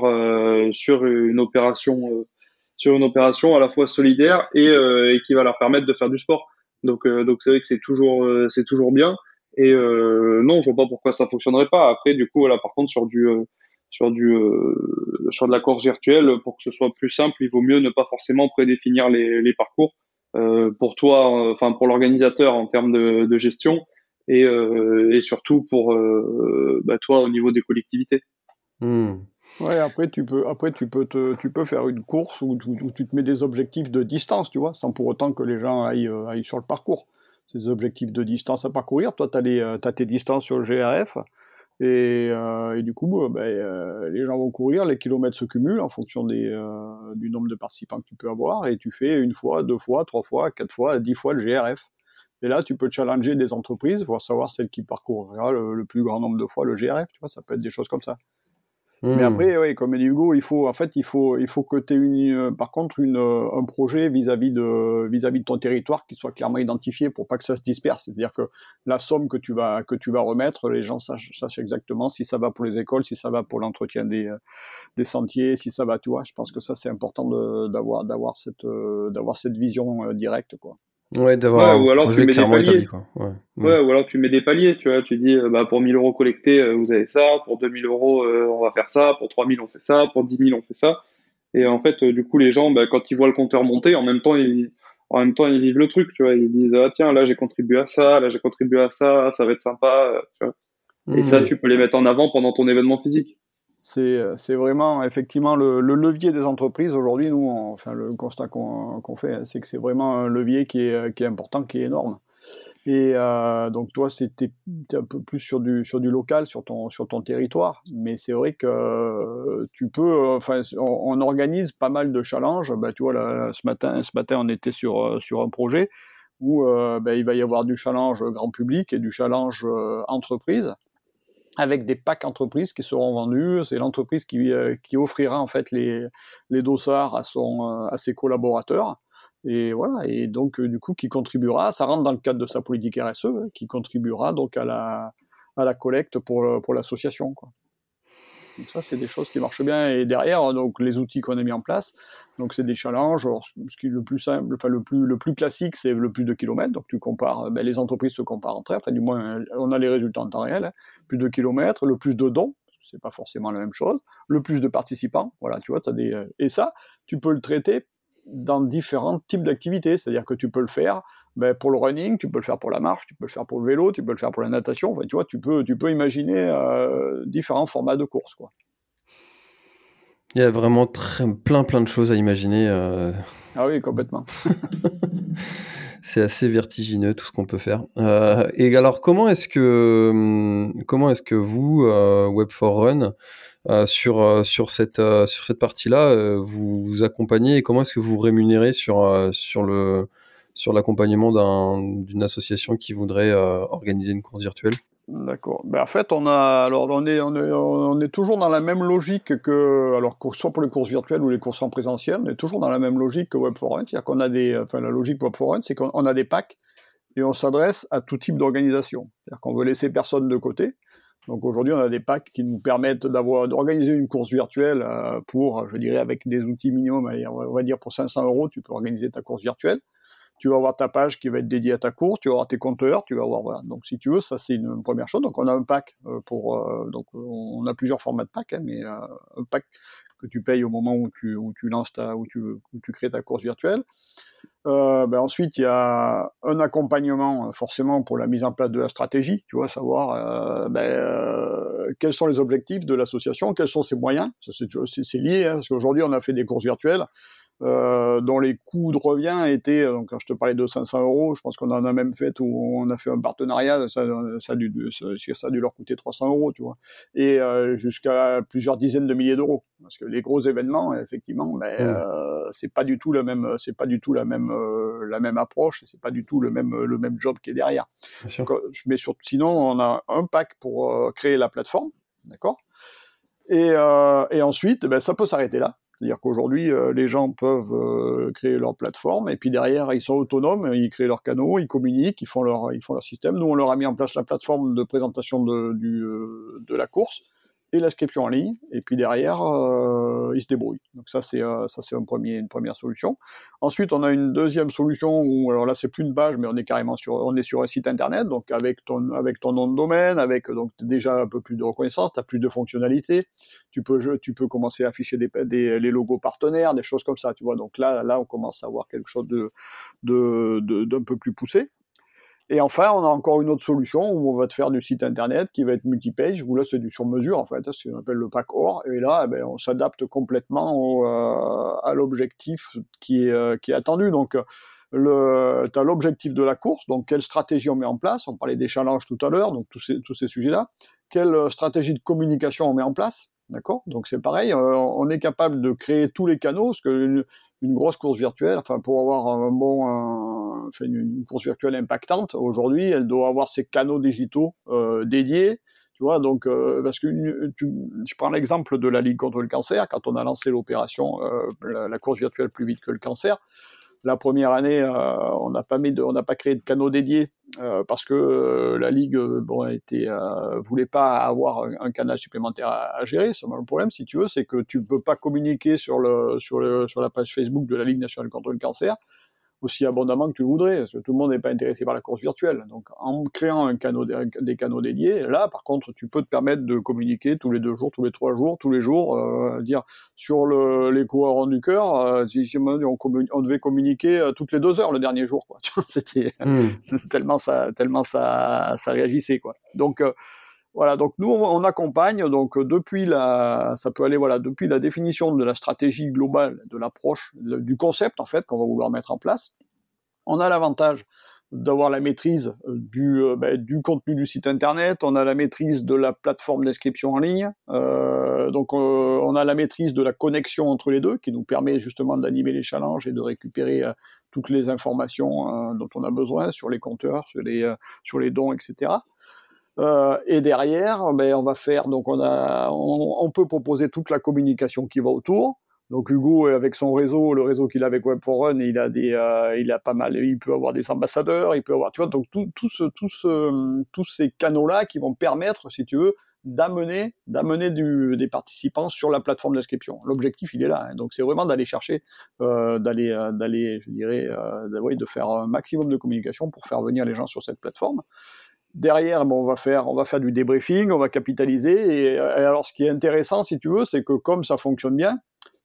sur une opération sur une opération à la fois solidaire et, euh, et qui va leur permettre de faire du sport. Donc, euh, donc c'est vrai que c'est toujours, euh, c'est toujours bien. Et euh, non, je vois pas pourquoi ça fonctionnerait pas. Après, du coup, voilà, par contre, sur du, sur du, sur de la course virtuelle, pour que ce soit plus simple, il vaut mieux ne pas forcément prédéfinir les, les parcours. pour toi, enfin pour l'organisateur en termes de, de gestion, et, et surtout pour bah, toi au niveau des collectivités. Mmh. Ouais, après tu peux, après tu peux te, tu peux faire une course où, tu te mets des objectifs de distance, tu vois, sans pour autant que les gens aillent, euh, aillent sur le parcours. Ces objectifs de distance à parcourir, toi, tu as, euh, tes distances sur le GRF, et, euh, et du coup, ben, les gens vont courir, les kilomètres se cumulent en fonction des, du nombre de participants que tu peux avoir, et tu fais une fois, deux fois, trois fois, quatre fois, dix fois le GRF. Et là, tu peux challenger des entreprises pour savoir celle qui parcourra le, le plus grand nombre de fois le GRF, tu vois, ça peut être des choses comme ça. Mmh. Mais après, oui, comme dit Hugo, il faut, en fait, il faut, il faut que tu aies une, euh, par contre une, euh, un projet vis-à-vis de, vis-à-vis de ton territoire qui soit clairement identifié pour pas que ça se disperse. C'est-à-dire que la somme que tu vas, que tu vas remettre, les gens sachent, sachent exactement si ça va pour les écoles, si ça va pour l'entretien des, euh, des sentiers, si ça va, tu vois. Je pense que ça, c'est important d'avoir, d'avoir cette, d'avoir cette vision directe, quoi. Ouais, d'avoir ouais, ou alors tu mets des paliers. Établi, quoi. Ouais. ouais. ou alors tu mets des paliers, tu vois, tu dis bah pour 1000 euros collectés, euh, vous avez ça, pour 2000 euros euh, on va faire ça, pour 3000 on fait ça, pour 10 000 on fait ça. Et en fait, euh, du coup, les gens, bah, quand ils voient le compteur monter, en même temps, ils, en même temps, ils vivent le truc, tu vois. Ils disent ah tiens, là j'ai contribué à ça, là j'ai contribué à ça, ça va être sympa, tu vois. Et mmh. ça, tu peux les mettre en avant pendant ton événement physique. C'est vraiment effectivement le, levier des entreprises. Aujourd'hui, nous, enfin, le constat qu'on fait, c'est que c'est vraiment un levier qui est, est, important, qui est énorme. Et euh, donc toi, c'était un peu plus sur du, local, sur ton, territoire. Mais c'est vrai que tu peux, enfin, on, organise pas mal de challenges. Bah, tu vois, ce, matin, ce matin, on était sur, un projet où euh, bah, il va y avoir du challenge grand public et du challenge euh, entreprise avec des packs entreprises qui seront vendus. C'est l'entreprise qui, euh, qui offrira en fait les, les dossards à, son, euh, à ses collaborateurs. Et voilà, et donc euh, du coup qui contribuera, ça rentre dans le cadre de sa politique RSE, hein, qui contribuera donc à la, à la collecte pour, pour l'association. Quoi. Donc ça, c'est des choses qui marchent bien. Et derrière, donc les outils qu'on a mis en place, donc c'est des challenges. ce qui est le plus simple, enfin le plus le plus classique, c'est le plus de kilomètres. Donc tu compares, ben, les entreprises se comparent entre elles. Enfin du moins, on a les résultats en temps réel. Hein. Plus de kilomètres, le plus de dons. C'est pas forcément la même chose. Le plus de participants, voilà, tu vois, as des et ça, tu peux le traiter dans différents types d'activités. C'est-à-dire que tu peux le faire ben, pour le running, tu peux le faire pour la marche, tu peux le faire pour le vélo, tu peux le faire pour la natation. Enfin, tu vois, tu peux, tu peux imaginer euh, différents formats de course. Quoi. Il y a vraiment très, plein plein de choses à imaginer. Euh. Ah oui, complètement. C'est assez vertigineux tout ce qu'on peut faire. Euh, et alors, comment est-ce que, hum, comment est-ce que vous, Web4Run, euh, sur, euh, sur cette, euh, cette partie-là, vous vous accompagnez et comment est-ce que vous rémunérez sur, sur le sur l'accompagnement d'une association qui voudrait organiser une course virtuelle? D'accord. Ben, en fait, on a, alors on est, on est, on est toujours dans la même logique que, alors soit pour les courses virtuelles ou les courses en présentiel, on est toujours dans la même logique que web 4 C'est-à-dire qu'on a des, enfin la logique web 4 c'est qu'on a des packs et on s'adresse à tout type d'organisation. C'est-à-dire qu'on veut laisser personne de côté. Donc aujourd'hui, on a des packs qui nous permettent d'avoir d'organiser une course virtuelle euh, pour, je dirais, avec des outils minimums, on va dire pour 500 euros, tu peux organiser ta course virtuelle. Tu vas avoir ta page qui va être dédiée à ta course, tu vas avoir tes compteurs, tu vas avoir. Donc si tu veux, ça c'est une, première chose. Donc on a un pack euh, pour, euh, donc on a plusieurs formats de pack, hein, mais un pack que tu payes au moment où tu, lances ta, où où tu crées ta course virtuelle. Euh, ben ensuite, il y a un accompagnement euh, forcément pour la mise en place de la stratégie, tu vois, savoir euh, ben, euh, quels sont les objectifs de l'association, quels sont ses moyens. C'est lié, hein, parce qu'aujourd'hui, on a fait des courses virtuelles euh, dont les coûts de revient étaient, donc quand je te parlais de 500 euros, je pense qu'on en a même fait où on a fait un partenariat, ça, ça, a, dû, ça, ça a dû leur coûter 300 euros, tu vois, et euh, jusqu'à plusieurs dizaines de milliers d'euros, parce que les gros événements, effectivement, ben, mmh. euh, c'est pas du tout le même, c'est pas du tout la même, euh, la même approche, c'est pas du tout le même, le même job qui est derrière. Donc, euh, mais sur, sinon, on a un pack pour euh, créer la plateforme, d'accord? Et, euh, et, ensuite, ben, ça peut s'arrêter là. C'est-à-dire qu'aujourd'hui, euh, les gens peuvent euh, créer leur plateforme et puis derrière, ils sont autonomes, ils créent leurs canaux, ils communiquent, ils font leur, ils font leur système. Nous, on leur a mis en place la plateforme de présentation de, du, de la course et l'inscription en ligne, et puis derrière, euh, ils se débrouillent. Donc ça, c'est euh, une première solution. Ensuite, on a une deuxième solution où, alors là, c'est plus une page, mais on est carrément sur, on est sur un site internet, donc avec ton, avec ton nom de domaine, avec donc déjà un peu plus de reconnaissance, tu as plus de fonctionnalités, tu peux, tu peux commencer à afficher des, les logos partenaires, des choses comme ça, tu vois. Donc là, là, on commence à avoir quelque chose de, de, d'un peu plus poussé. Et enfin, on a encore une autre solution où on va te faire du site internet qui va être multi-page, où là c'est du sur-mesure en fait, c'est ce qu'on appelle le pack OR, et là eh ben, on s'adapte complètement euh, à l'objectif qui est, euh, attendu. Donc tu as l'objectif de la course, donc quelle stratégie on met en place, on parlait des challenges tout à l'heure, donc tous ces, tous ces sujets-là, quelle stratégie de communication on met en place, D'accord? Donc c'est pareil, euh, on est capable de créer tous les canaux, une grosse course virtuelle, enfin pour avoir un bon, une, course virtuelle impactante, aujourd'hui, elle doit avoir ses canaux digitaux euh, dédiés. Tu vois, donc euh, parce que je prends l'exemple de la Ligue contre le cancer, quand on a lancé l'opération, la, la, course virtuelle plus vite que le cancer, la première année, euh, on n'a pas créé de canaux dédiés euh, parce que euh, la ligue bon voulait pas avoir un, canal supplémentaire à, gérer. le problème, si tu veux, c'est que tu ne peux pas communiquer sur la page Facebook de la Ligue nationale contre le cancer aussi abondamment que tu le voudrais, parce que tout le monde n'est pas intéressé par la course virtuelle. Donc en créant un canal, des canaux dédiés, là par contre tu peux te permettre de communiquer tous les deux jours, tous les trois jours, tous les jours, euh, dire sur le, les coureurs du cœur, euh, si, on, on, devait communiquer euh, toutes les deux heures le dernier jour, quoi. C'était hmm. tellement ça, tellement ça, ça réagissait, quoi. Donc euh, Voilà, donc nous on accompagne donc depuis la, ça peut aller voilà depuis la définition de la stratégie globale, de l'approche, du concept en fait qu'on va vouloir mettre en place. On a l'avantage d'avoir la maîtrise euh, du, euh, ben, du contenu du site internet, on a la maîtrise de la plateforme d'inscription en ligne, euh, donc euh, on a la maîtrise de la connexion entre les deux qui nous permet justement d'animer les challenges et de récupérer toutes les informations dont on a besoin sur les compteurs, sur les, sur les dons, etc. et derrière, ben, on va faire donc on a on, peut proposer toute la communication qui va autour. Donc Hugo, avec son réseau, le réseau qu'il a avec Web4Run, il a des, euh, il a pas mal, il peut avoir des ambassadeurs, il peut avoir, tu vois, donc tout, tout tous ces canaux-là qui vont permettre, si tu veux, d'amener, d'amener des participants sur la plateforme d'inscription. L'objectif, il est là. Hein. donc c'est vraiment d'aller chercher, euh, d'aller, euh, d'aller, je dirais, euh, de faire un maximum de communication pour faire venir les gens sur cette plateforme. Derrière, bon, on va faire, on va faire du débriefing, on va capitaliser. et alors, ce qui est intéressant, si tu veux, c'est que comme ça fonctionne bien,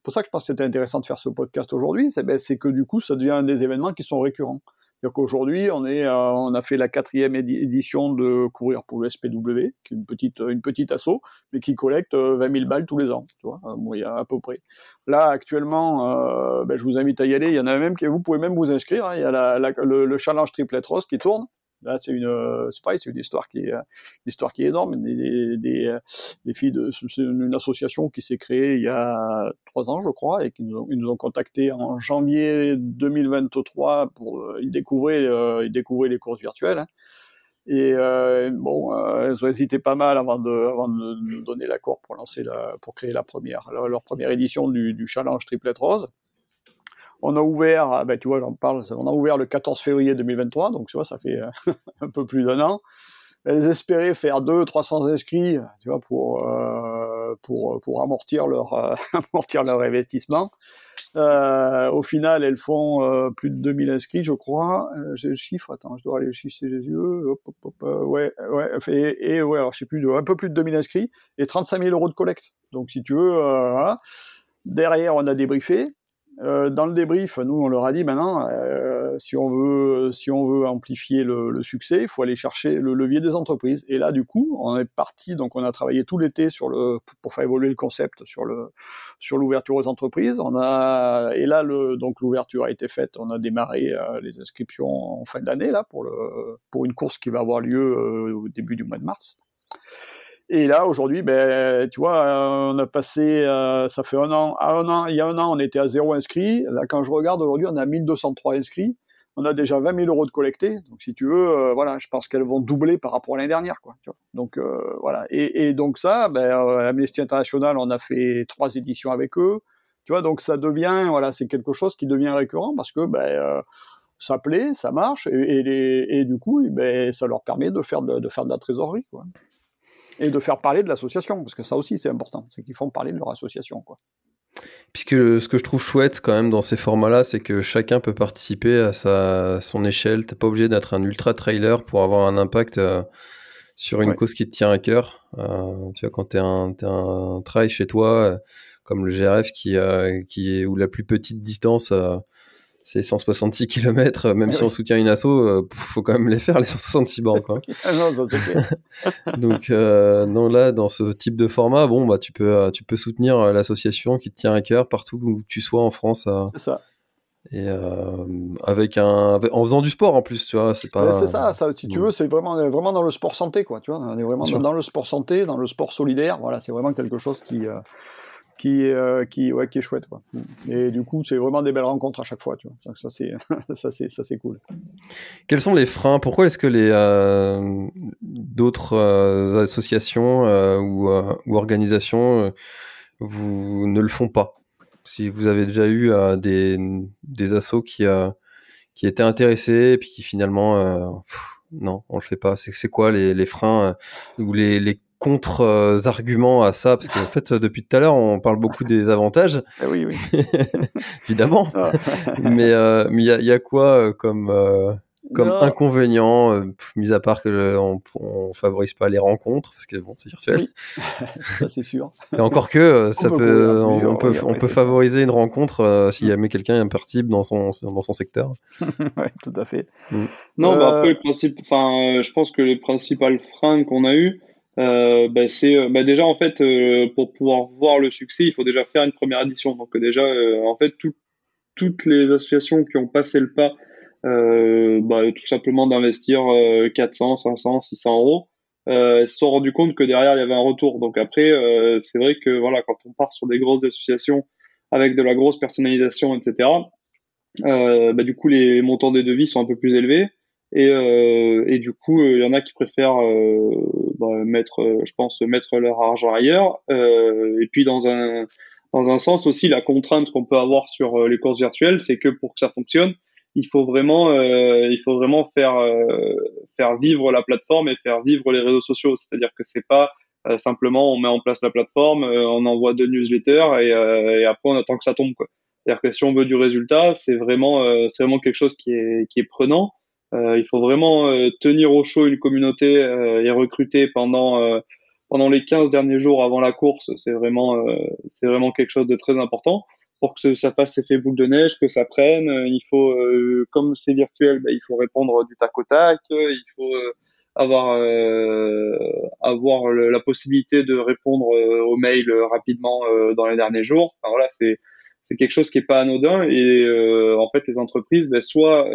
pour ça que je pense que c'était intéressent de faire ce podcast aujourd'hui, c'est ben, que du coup, ça devient des événements qui sont récurrents. C'est-à-dire qu'aujourd'hui, on, euh, on a fait la quatrième édition de Courir pour le SPW, qui est une petite, une petite asso, mais qui collecte 20 euh, 000 balles tous les ans, tu vois, à peu près. Là, actuellement, euh, ben, je vous invite à y aller. Il y en a même qui, vous pouvez même vous inscrire. Hein. Il y a le, le, challenge triplet rose qui tourne. Là, c'est une, euh, c'est pareil, c'est une histoire qui est, une histoire qui est énorme. Des, des, des filles de, c'est une association qui s'est créée il y a trois ans, je crois, et qui nous ont, ils nous ont contactés en janvier 2023 pour euh, y découvrir, euh, y découvrir les courses virtuelles. Hein. Et euh, bon, euh, elles ont hésité pas mal avant de, avant de nous donner l'accord pour lancer la, pour créer la première, leur, première édition du, du challenge Triplet Rose. On a ouvert, ah, ben, tu vois, j'en parle, on a ouvert le 14 février 2023, donc tu vois, ça fait euh, un peu plus d'un an. Elles espéraient faire 2 300 inscrits, tu vois, pour euh, pour amortir leur euh, amortir leur investissement. Au final, elles font plus de 2000 inscrits, je crois. J'ai le chiffre, attends, je dois aller chiffrer les yeux. Hop, hop, hop, ouais, ouais, et, et, ouais, alors je sais plus, un peu plus de 2000 inscrits et 35 000 euros de collecte. Donc si tu veux, voilà. Derrière, on a débriefé. Euh, dans le débrief, nous on leur a dit maintenant, euh, si on veut, amplifier le, succès, il faut aller chercher le levier des entreprises. Et là, du coup, on est parti, donc on a travaillé tout l'été pour faire évoluer le concept sur l'ouverture aux entreprises. Et là donc l'ouverture a été faite. On a démarré euh, les inscriptions en fin d'année là pour une course qui va avoir lieu au début du mois de mars. Et là, aujourd'hui, ben, tu vois, euh, on a passé, euh, ça fait un an, à un an, il y a un an, on était à zéro inscrit. Là, quand je regarde aujourd'hui, on a 1203 inscrits. On a déjà 20 000 euros de collectés. Donc, si tu veux, euh, voilà, je pense qu'elles vont doubler par rapport à l'année dernière, quoi. Tu vois. Donc, voilà. Et, donc ça, ben, l'Amnesty International, on a fait trois éditions avec eux. Tu vois, donc ça devient, voilà, c'est quelque chose qui devient récurrent parce que, ben, ça plaît, ça marche, et du coup, ben, ça leur permet de faire de, de faire de la trésorerie, quoi et de faire parler de l'association, parce que ça aussi c'est important, c'est qu'ils font parler de leur association. Quoi. Puisque ce que je trouve chouette quand même dans ces formats-là, c'est que chacun peut participer à sa, son échelle. T'es pas obligé d'être un ultra trailer pour avoir un impact euh, sur une ouais. cause qui te tient à cœur. Euh, tu vois, quand t'es un, es un trail chez toi, euh, comme le GRF qui, qui est où la plus petite distance c'est 166 km, même ah si on soutient une asso, euh, faut quand même les faire les 166 bornes. Quoi. ah non, Donc euh, non, là, dans ce type de format, bon, bah, tu peux, euh, tu peux soutenir euh, l'association qui te tient à cœur partout où tu sois en France. Euh, c'est ça. Et avec un, avec, en faisant du sport en plus, tu vois, c'est pas. C'est ça, ça, si tu veux, c'est vraiment, vraiment dans le sport santé, quoi. Tu vois, on est vraiment dans, dans, le sport santé, dans le sport solidaire. Voilà, c'est vraiment quelque chose qui qui, euh, qui, ouais, qui est chouette. Quoi. Et du coup, c'est vraiment des belles rencontres à chaque fois. Tu vois. Ça, c'est, ça, c'est, ça, c'est cool. Quels sont les freins? Pourquoi est-ce que les, euh, d'autres euh, associations ou, organisations, vous ne le font pas? Si vous avez déjà eu des, des assos qui, qui étaient intéressés et puis qui finalement... Non, on le fait pas. C'est, quoi les, les freins ou les contre-arguments à ça Parce qu'en fait, depuis tout à l'heure, on parle beaucoup des avantages. oui, oui. Évidemment. Ah. mais euh, il y, a, y, a quoi comme, euh, comme non. inconvénient, euh, mis à part que on, on favorise pas les rencontres, parce que bon, c'est virtuel. Oui. ça, c'est sûr. Et encore que, ça on peut, peut on, on, peut, on peut favoriser une rencontre euh, s'il y a quelqu'un impertible dans son, dans son secteur. ouais, tout à fait. Mm. Non, bah après, le principe, enfin, je pense que les principales freins qu'on a eu, euh, bah, c'est bah, déjà en fait pour pouvoir voir le succès, il faut déjà faire une première édition. Donc déjà en fait toutes les associations qui ont passé le pas, bah, tout simplement d'investir 400, 500, 600 euros, se sont rendu compte que derrière il y avait un retour. Donc après c'est vrai que voilà quand on part sur des grosses associations avec de la grosse personnalisation, etc. Euh, bah, du coup, les montants des devis sont un peu plus élevés. Et, euh, et du coup, il y en a qui préfèrent euh, bah, mettre, je pense, mettre leur argent ailleurs. et puis, dans un, dans un sens aussi, la contrainte qu'on peut avoir sur les courses virtuelles, c'est que pour que ça fonctionne, il faut vraiment, il faut vraiment faire, faire vivre la plateforme et faire vivre les réseaux sociaux. C'est-à-dire que c'est pas simplement on met en place la plateforme, on envoie deux newsletters et, et après on attend que ça tombe. Quoi. C'est-à-dire que si on veut du résultat, c'est vraiment, euh, c'est vraiment quelque chose qui est, qui est prenant. Euh, il faut vraiment euh, tenir au chaud une communauté et recruter pendant, pendant les 15 derniers jours avant la course. C'est vraiment, c'est vraiment quelque chose de très important pour que ça fasse effet boule de neige, que ça prenne. Il faut, comme c'est virtuel, bah, il faut répondre du tac au tac. Il faut avoir avoir la possibilité de répondre aux mails rapidement dans les derniers jours. Enfin, voilà, c'est c'est quelque chose qui est pas anodin et euh, en fait les entreprises ben, soit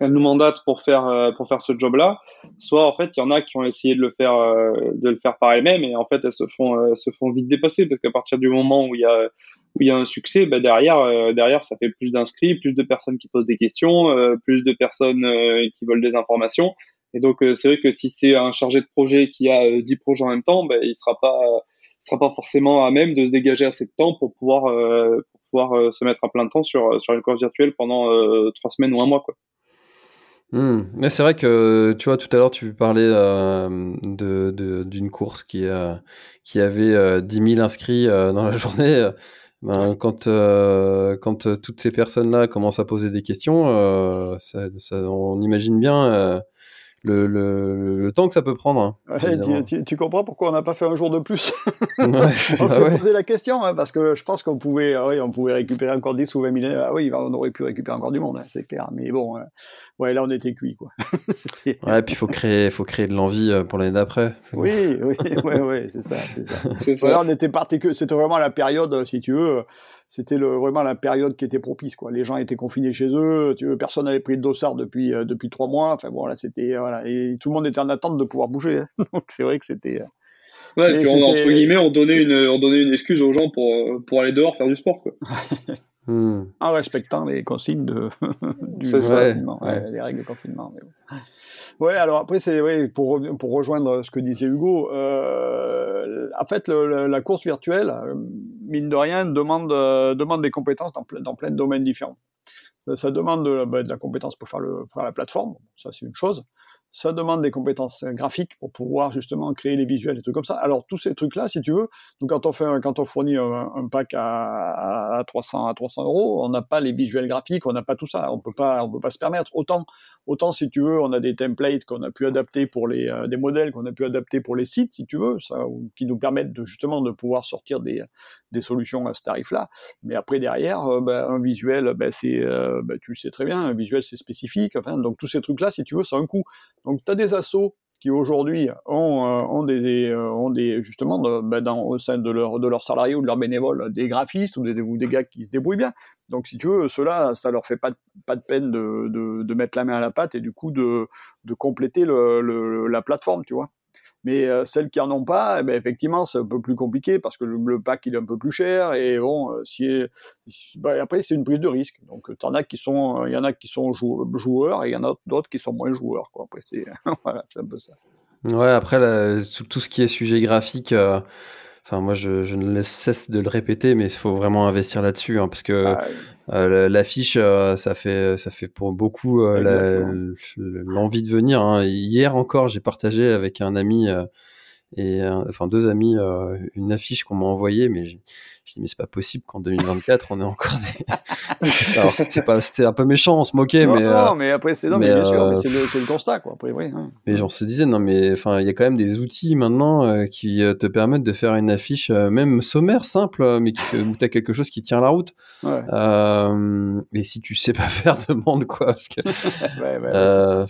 euh, elles nous mandatent pour faire euh, pour faire ce job là soit en fait il y en a qui ont essayé de le faire de le faire par elles-mêmes et en fait elles se font se font vite dépasser parce qu'à partir du moment où il y a où il y a un succès ben derrière derrière ça fait plus d'inscrits plus de personnes qui posent des questions plus de personnes qui veulent des informations et donc c'est vrai que si c'est un chargé de projet qui a 10 projets en même temps ben il sera pas sera pas forcément à même de se dégager assez de temps pour pouvoir, euh, pour pouvoir euh, se mettre à plein temps sur, sur une course virtuelle pendant euh, trois semaines ou un mois. Quoi. Mais c'est vrai que tu vois, tout à l'heure, tu parlais de, d'une course qui, qui avait 10 000 inscrits dans la journée. Ben, quand, quand toutes ces personnes-là commencent à poser des questions, ça, on imagine bien le, le, le, temps que ça peut prendre. Hein, ouais, tu, tu, comprends pourquoi on n'a pas fait un jour de plus On bah s'est posé la question, hein, parce que je pense qu'on pouvait, ah oui, on pouvait récupérer encore 10 ou 20 000. Ah oui, on aurait pu récupérer encore du monde, hein, c'est clair. Mais bon, euh, ouais, là on était cuit. Quoi. ouais, puis il faut créer, faut créer de l'envie euh, pour l'année d'après. Oui, oui, ouais, ouais, c'est ça. C'est ça. on était. C'était vraiment la période, si tu veux c'était vraiment la période qui était propice. Quoi. Les gens étaient confinés chez eux, tu veux, personne n'avait pris de dossard depuis, euh, depuis trois mois. Enfin bon, là, c'était, voilà, et tout le monde était en attente de pouvoir bouger. Hein. Donc c'est vrai que c'était. Euh, ouais, puis on, entre guillemets, on donnait, une, on donnait une excuse aux gens pour, euh, pour aller dehors faire du sport. Quoi. Hmm. En respectant les consignes de, du confinement, les règles de confinement. Mais bon. Ouais, alors après, c'est ouais, pour, pour rejoindre ce que disait Hugo, euh, en fait, le, la course virtuelle, euh, mine de rien, demande, euh, demande des compétences dans, dans plein de domaines différents. Ça, ça demande de, bah, de, la compétence pour faire, le, faire la plateforme, ça c'est une chose ça demande des compétences graphiques pour pouvoir justement créer les visuels et tout comme ça. Alors tous ces trucs-là, si tu veux, donc quand on fait, quand on fournit un, pack à, à, 300 à 300 euros, on n'a pas les visuels graphiques, on n'a pas tout ça, on peut pas, on peut pas se permettre. Autant, autant si tu veux, on a des templates qu'on a pu adapter pour les, euh, des modèles qu'on a pu adapter pour les sites, si tu veux, ça, qui nous permettent de justement de pouvoir sortir des, des solutions à ce tarif-là. Mais après derrière, euh, ben, un visuel, ben, c'est, euh, ben, tu le sais très bien, un visuel c'est spécifique. Enfin, donc tous ces trucs-là, si tu veux, ça a un coût. Donc tu as des assos qui aujourd'hui ont, euh, ont, des, euh, ont des justement ben, dans, au sein de leurs de leurs salariés ou de leurs bénévoles des graphistes ou des, ou des gars qui se débrouillent bien. Donc si tu veux, ceux-là, ça leur fait pas, pas de peine de, de, de, mettre la main à la pâte et du coup de, de compléter le, le, la plateforme, tu vois. Mais euh, celles qui en ont pas, eh ben, effectivement, c'est un peu plus compliqué parce que le, pack il est un peu plus cher et bon, euh, si, bah, après c'est une prise de risque. Donc en as qui sont, il y en a qui sont joueurs et il y en a d'autres qui sont moins joueurs. Quoi. Après c'est voilà, un peu ça. Ouais, après tout, ce qui est sujet graphique. Euh, enfin, moi, je, je, ne cesse de le répéter, mais il faut vraiment investir là-dessus, hein, parce que ah euh, l'affiche, euh, ça fait, ça fait pour beaucoup euh, l'envie de venir. Hein. Hier encore, j'ai partagé avec un ami et enfin deux amis une affiche qu'on m'a envoyée, mais je, je dis mais c'est pas possible qu'en 2024 on ait encore des. Alors c'était pas, c'était un peu méchant, on se moquait, mais. Non, mais après c'est non, mais, bien sûr, mais c'est le, le, constat quoi. Après, oui, hein. Mais genre se disait non, mais enfin il y a quand même des outils maintenant qui te permettent de faire une affiche même sommaire simple, mais qui, où t'as quelque chose qui tient la route. Ouais. Euh, et si tu sais pas faire, demande quoi, parce que. ouais,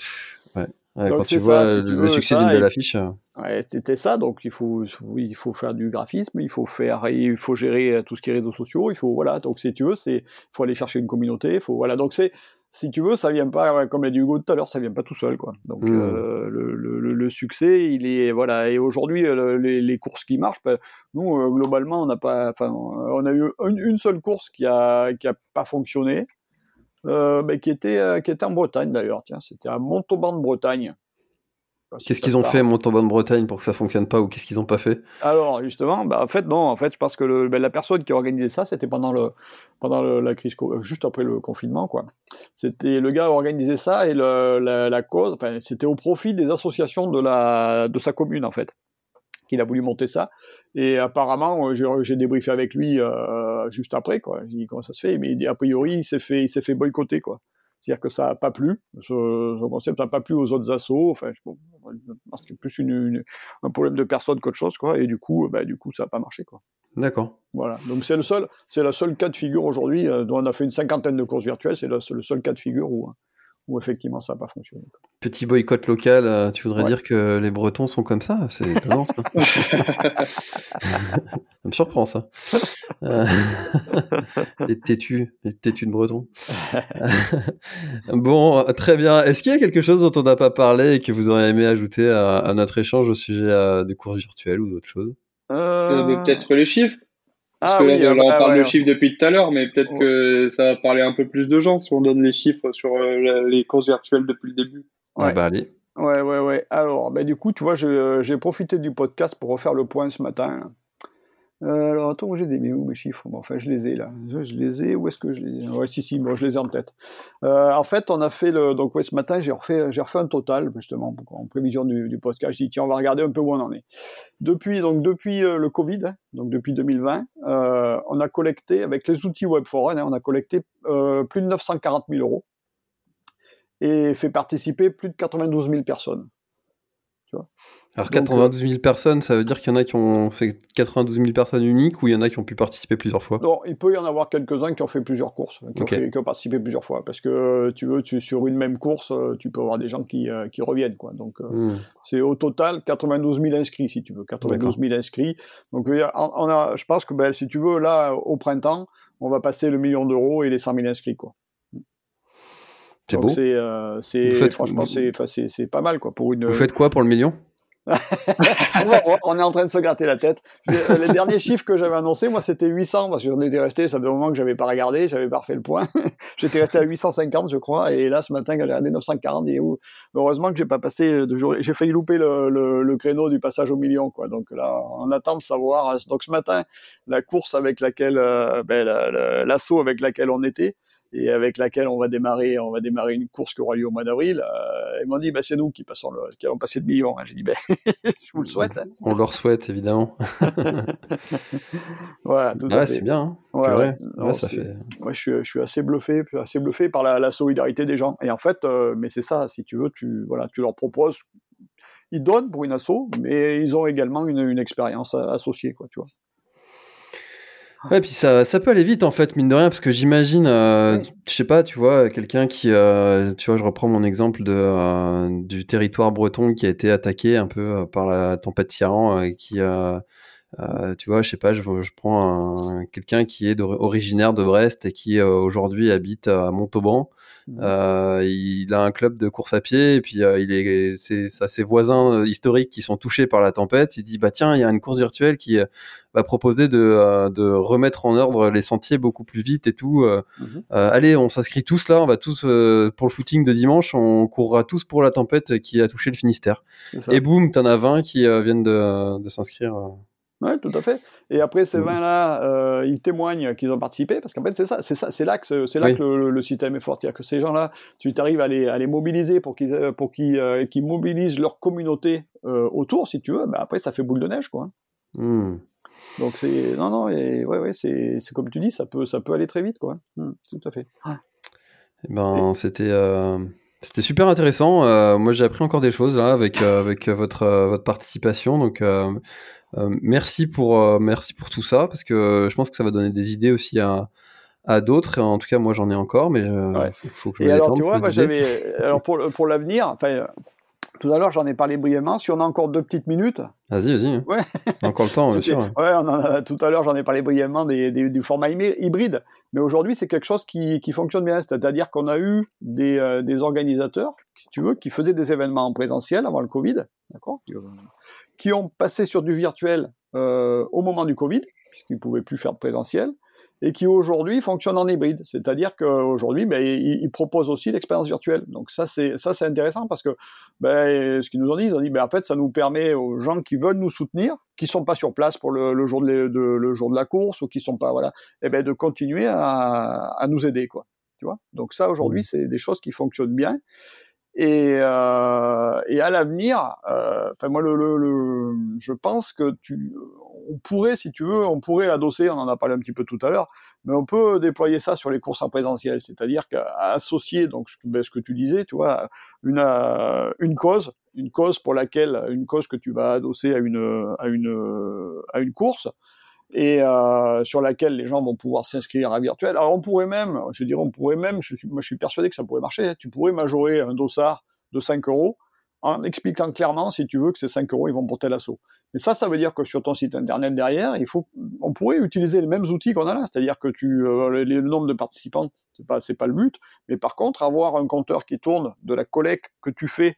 ouais, quand tu vois le, succès d'une belle affiche. Ouais, c'était ça. Donc il faut, il faut faire du graphisme, il faut faire, il faut gérer tout ce qui est réseaux sociaux. Il faut voilà. Donc si tu veux, c'est, faut aller chercher une communauté. Faut voilà. Donc c'est, si tu veux, ça vient pas comme l'a dit Hugo tout à l'heure, ça vient pas tout seul quoi. Donc mmh. euh, le, le, le, succès, il est voilà. Et aujourd'hui, euh, les, les, courses qui marchent, ben, nous euh, globalement, on n'a pas, enfin, on a eu une, une, seule course qui a qui a pas fonctionné. Euh, qui était qui était en Bretagne d'ailleurs. Tiens, c'était à Montauban de Bretagne. Qu'est-ce qu'ils ont fait Montauban de Bretagne pour que ça fonctionne pas ou qu'est-ce qu'ils ont pas fait? Alors justement, bah, en fait non, en fait je pense que le, ben, la personne qui a organisé ça, c'était pendant le pendant la crise, juste après le confinement quoi. C'était le gars a organisé ça et le, la, cause, enfin c'était au profit des associations de la de sa commune en fait qu'il a voulu monter ça. Et apparemment, j'ai débriefé avec lui euh, juste après, quoi. J'ai dit comment ça se fait, mais a priori, il s'est fait, il s'est fait boycotter, quoi. C'est-à-dire que ça n'a pas plu, ce, concept n'a pas plu aux autres assos, enfin, je pense plus une, un problème de personne qu'autre chose, quoi, et du coup, bah, du coup, ça n'a pas marché, quoi. D'accord. Voilà, donc c'est le seul, c'est la seule cas de figure aujourd'hui, euh, dont on a fait une cinquantaine de courses virtuelles, c'est le, le, seul cas de figure où, où effectivement ça n'a pas fonctionné. Petit boycott local, euh, tu voudrais dire que les Bretons sont comme ça? C'est étonnant ça. ça me surprend ça. Euh... et têtu, et têtu de Breton. bon, très bien. Est-ce qu'il y a quelque chose dont on n'a pas parlé et que vous auriez aimé ajouter à, notre échange au sujet euh, des courses virtuelles ou d'autres choses? Euh, Peut-être les chiffres parce ah que là, on parle de chiffres depuis tout à l'heure, mais peut-être que ça va parler un peu plus de gens si on donne les chiffres sur euh, les courses virtuelles depuis le début. Ouais. Ah bah allez. Ouais, ouais, ouais. Alors, bah, du coup, tu vois, j'ai profité du podcast pour refaire le point ce matin. Euh, alors attends, j'ai des mes, où mes chiffres bon, Enfin, je les ai là. Je, les ai. Où est-ce que je les ai? Ouais, si, si, bon, je les ai en tête. Euh, en fait, on a fait le. Donc, ouais, ce matin, j'ai refait, j'ai refait un total, justement, en prévision du, podcast. J'ai dit, tiens, on va regarder un peu où on en est. Depuis, donc, depuis euh, le Covid, hein, donc depuis 2020, euh, on a collecté, avec les outils Web4Run, hein, on a collecté plus de 940 000 euros et fait participer plus de 92 000 personnes. Tu vois? Alors 92 000 personnes, ça veut dire qu'il y en a qui ont fait 92 000 personnes uniques ou il y en a qui ont pu participer plusieurs fois? Non, il peut y en avoir quelques-uns qui ont fait plusieurs courses, qui, ont, participé plusieurs fois. Parce que tu veux, tu, sur une même course, euh, tu peux avoir des gens qui, euh, qui reviennent. Quoi. Donc euh, hmm. c'est au total 92 000 inscrits, si tu veux. 92 000 inscrits. Donc on a, je pense que ben, si tu veux, là, au printemps, on va passer le million d'euros et les 100 000 inscrits. Quoi. C'est beau. C'est, franchement, c'est, pas mal quoi, pour une. Vous faites quoi pour le million? On est en train de se gratter la tête. Euh, les derniers chiffres que j'avais annoncés, moi, c'était 800 parce que j'en étais resté. Ça fait un moment que j'avais pas regardé, j'avais pas refait le point. J'étais resté à 850, je crois. Et là, ce matin, quand j'ai regardé 940, et où heureusement que j'ai pas passé de jour. J'ai failli louper le, le, créneau du passage au million, quoi. Donc là, on attend de savoir. Donc ce matin, la course avec laquelle, euh, ben, l'assaut avec laquelle on était et avec laquelle on va démarrer, on va démarrer une course qui aura lieu au mois d'avril. Euh, ils m'ont dit, bah, c'est nous qui, passons le, qui allons passer de millions. J'ai dit, ben, je vous le souhaite. Hein. On leur souhaite, évidemment. voilà, tout ouais, c'est bien. Hein. Ouais, ouais. ça fait... Moi, je suis, je suis assez bluffé, assez bluffé par la, la solidarité des gens. Et en fait, euh, mais c'est ça, si tu veux, tu, voilà, tu leur proposes, ils donnent pour une asso, mais ils ont également une, une expérience associée, quoi, tu vois. Ouais, puis ça, ça peut aller vite en fait, mine de rien, parce que j'imagine, euh, je sais pas, tu vois, quelqu'un qui, euh, tu vois, je reprends mon exemple de, euh, du territoire breton qui a été attaqué un peu par la tempête Tyran, qui, tu vois, je sais pas, je, je prends quelqu'un qui est originaire de Brest et qui aujourd'hui habite à Montauban. Mmh. il a un club de course à pied et puis il est, c'est, ça, ses voisins historiques qui sont touchés par la tempête. Il dit bah tiens, il y a une course virtuelle qui va proposer de, euh, de, remettre en ordre les sentiers beaucoup plus vite et tout. Euh, mhm. euh, allez, on s'inscrit tous là, on va tous pour le footing de dimanche, on courra tous pour la tempête qui a touché le Finistère. Et boum, t'en as 20 qui viennent de, de s'inscrire. Oui, tout à fait. Et après, ces 20-là, euh, ils témoignent qu'ils ont participé, parce qu'en fait, c'est ça, c'est ça, c'est là que, c'est là que le, système est fort. C'est-à-dire que ces gens-là, tu arrives à les, à les mobiliser pour qu'ils, pour qu'ils, qu'ils mobilisent leur communauté autour, si tu veux. Ben après, ça fait boule de neige, quoi. Mmh. Donc c'est non non et ouais ouais c'est comme tu dis ça peut ça peut aller très vite quoi. Mmh, tout à fait. Eh ben c'était euh, c'était super intéressant. Euh, moi j'ai appris encore des choses là avec euh, avec votre votre participation donc merci pour merci pour tout ça parce que je pense que ça va donner des idées aussi à à d'autres. En tout cas, moi, j'en ai encore, mais il faut, que je Et alors, tu vois, moi, j'avais, alors pour, pour l'avenir, enfin, tout à l'heure, j'en ai parlé brièvement. Si on a encore deux petites minutes. Vas-y, vas-y. Ouais. encore le temps, bien sûr. Ouais, on en a, tout à l'heure, j'en ai parlé brièvement des, des, du format hybride. Mais aujourd'hui, c'est quelque chose qui, qui, fonctionne bien. C'est-à-dire qu'on a eu des, euh, des, organisateurs, si tu veux, qui faisaient des événements en présentiel avant le Covid, d'accord? Qui ont passé sur du virtuel euh, au moment du Covid, puisqu'ils ne pouvaient plus faire de présentiel et qui aujourd'hui fonctionne en hybride. C'est-à-dire qu'aujourd'hui, ben, ils, ils, proposent aussi l'expérience virtuelle. Donc ça, c'est ça, c'est intéressant parce que ben, ce qu'ils nous ont dit, ils ont dit, ben, en fait, ça nous permet aux gens qui veulent nous soutenir, qui sont pas sur place pour le, le jour de, de, le jour de la course ou qui sont pas voilà, et eh ben de continuer à, à nous aider quoi. Tu vois? Donc ça, aujourd'hui, c'est des choses qui fonctionnent bien. Et, euh, et à l'avenir, euh, enfin moi, le, le, le, je pense que tu, on pourrait, si tu veux, on pourrait l'adosser, on en a parlé un petit peu tout à l'heure, mais on peut déployer ça sur les courses en présentiel, c'est-à-dire qu'à associer, donc ben, ce que tu disais, tu vois, une, euh, une cause, une cause pour laquelle, une cause que tu vas adosser à une, à une, à une course, et euh, sur laquelle les gens vont pouvoir s'inscrire à virtuel. Alors on pourrait même, je dirais, on pourrait même, je, moi je suis persuadé que ça pourrait marcher, hein. tu pourrais majorer un dossard de 5 euros en expliquant clairement, si tu veux, que ces 5 euros, ils vont pour tel assaut. Mais ça, ça veut dire que sur ton site internet derrière, il faut, on pourrait utiliser les mêmes outils qu'on a là, c'est-à-dire que tu, euh, le nombre de participants, c'est pas, c'est pas le but, mais par contre, avoir un compteur qui tourne de la collecte que tu fais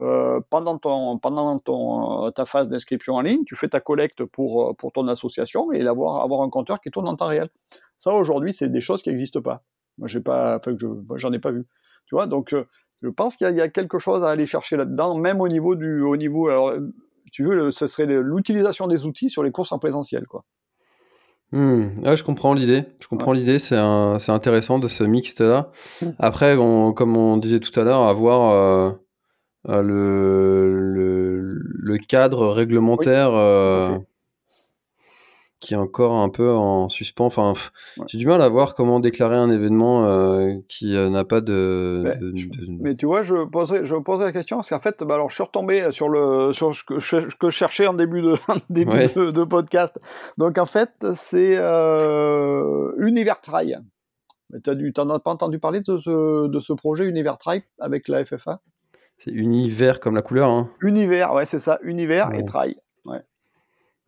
euh, pendant ton pendant ton euh, ta phase d'inscription en ligne, tu fais ta collecte pour euh, pour ton association et avoir avoir un compteur qui tourne en temps réel. Ça aujourd'hui, c'est des choses qui n'existent pas. Moi, j'ai pas, enfin, je, j'en ai pas vu. Tu vois, donc je pense qu'il y, y, a quelque chose à aller chercher là-dedans, même au niveau du au niveau. Alors, tu veux, ce serait l'utilisation des outils sur les courses en présentiel, quoi. Mmh. Ouais, je comprends l'idée. Je comprends ouais. l'idée. C'est intéressant de ce mixte là. Mmh. Après, on, comme on disait tout à l'heure, avoir euh, le, le, le, cadre réglementaire oui, euh, qui est encore un peu en suspens. Enfin, ouais. j'ai du mal à voir comment déclarer un événement euh, qui n'a pas de, mais, de, de, Mais tu vois, je poserai, je poserai la question parce qu'en fait, bah alors, je suis retombé sur le sur ce que je, que je cherchais en début de en début ouais. de, de, podcast. Donc en fait, c'est Univers Trail. Tu n'en as pas entendu parler de ce, de ce projet Univers Trail avec la FFA c'est univers comme la couleur. Hein. Univers, ouais, c'est ça, univers ouais. et trail. Ouais.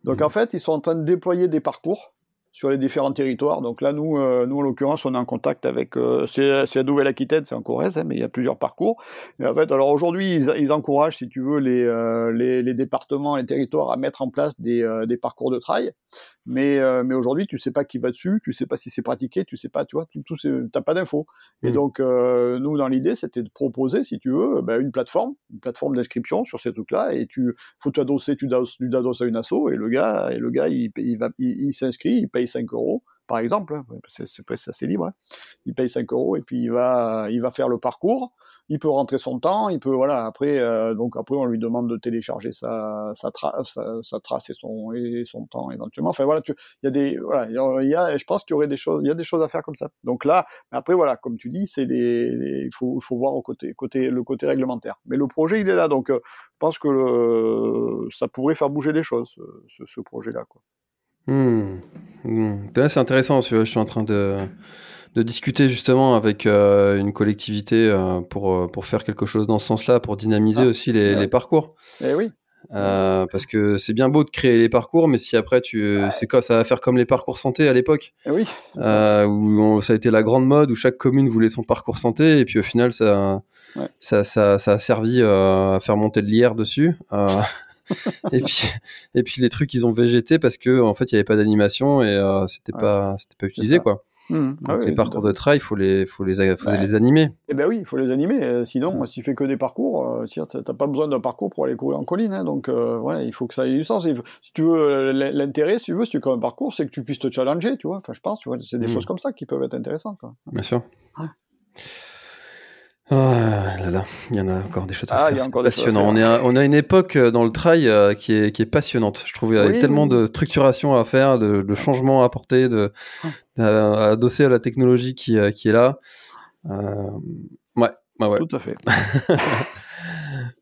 Donc mmh. en fait, ils sont en train de déployer des parcours sur les différents territoires. Donc là, nous, euh, nous en l'occurrence, on est en contact avec, euh, c'est la Nouvelle-Aquitaine, c'est en Corrèze, hein, mais il y a plusieurs parcours. Et en fait, alors aujourd'hui, ils, ils, encouragent, si tu veux, les, euh, les, les, départements, les territoires à mettre en place des, des parcours de trail. Mais, mais aujourd'hui, tu sais pas qui va dessus, tu sais pas si c'est pratiqué, tu sais pas, tu vois, tout, tout t'as pas d'infos. Mmh. Et donc, euh, nous, dans l'idée, c'était de proposer, si tu veux, bah, une plateforme, une plateforme d'inscription sur ces trucs-là, et tu, faut t'adosser, tu t'adosses à une asso, et le gars, et le gars, il, il va, il, il s'inscrit, il paye 5 euros, par exemple, hein, c'est assez libre. Hein. Il paye 5 euros et puis il va, il va faire le parcours. Il peut rentrer son temps, il peut, voilà, après, euh, donc après, on lui demande de télécharger sa, sa, sa, trace et son, et son temps éventuellement. Enfin, voilà, il y a des, voilà, il y a, je pense qu'il y aurait des choses, il y a des choses à faire comme ça. Donc là, après, voilà, comme tu dis, c'est il faut, faut voir au côté, côté, le côté réglementaire. Mais le projet, il est là, donc, euh, je pense que ça pourrait faire bouger les choses, ce, ce projet-là, quoi. Mmh. Mmh. C'est intéressant, je suis en train de, de discuter justement avec euh, une collectivité euh, pour, euh, pour faire quelque chose dans ce sens-là, pour dynamiser ah. aussi les, ouais. les, parcours. Eh oui. Euh, parce que c'est bien beau de créer les parcours, mais si après tu, ouais. c'est quoi, ça va faire comme les parcours santé à l'époque, eh oui, euh, où on, ça a été la grande mode où chaque commune voulait son parcours santé et puis au final ça, ouais. ça, ça, ça, a servi euh, à faire monter de l'IR dessus. et puis et puis les trucs ils ont végété parce que en fait il y avait pas d'animation et euh, c'était ouais. pas c'était pas utilisé quoi mmh. Donc ah les oui, parcours de trail, il faut les, faut les, faut ouais. les animer. Eh ben oui, il faut les animer. Euh, sinon, si tu fais que des parcours, euh, si t'as pas besoin d'un parcours pour aller courir en colline. Hein, donc euh, voilà, il faut que ça ait du sens. Si tu veux l'intérêt, si tu veux, si tu crées un parcours, c'est que tu puisses te challenger, tu vois. Enfin, je pense, tu vois, c'est des mmh. choses comme ça qui peuvent être intéressantes. Quoi. Bien sûr. Ouais. Ah là là, il y en a encore des choses à ah, faire. Passionnant. On, est à, on a une époque euh, dans le trail euh, qui, est, qui est passionnante. Je trouve qu'il y a oui, tellement oui. de structuration à faire, de, de changements à apporter, de, à, adosser à la technologie qui, euh, qui est là. Euh, ouais, ouais, ouais. Tout à fait.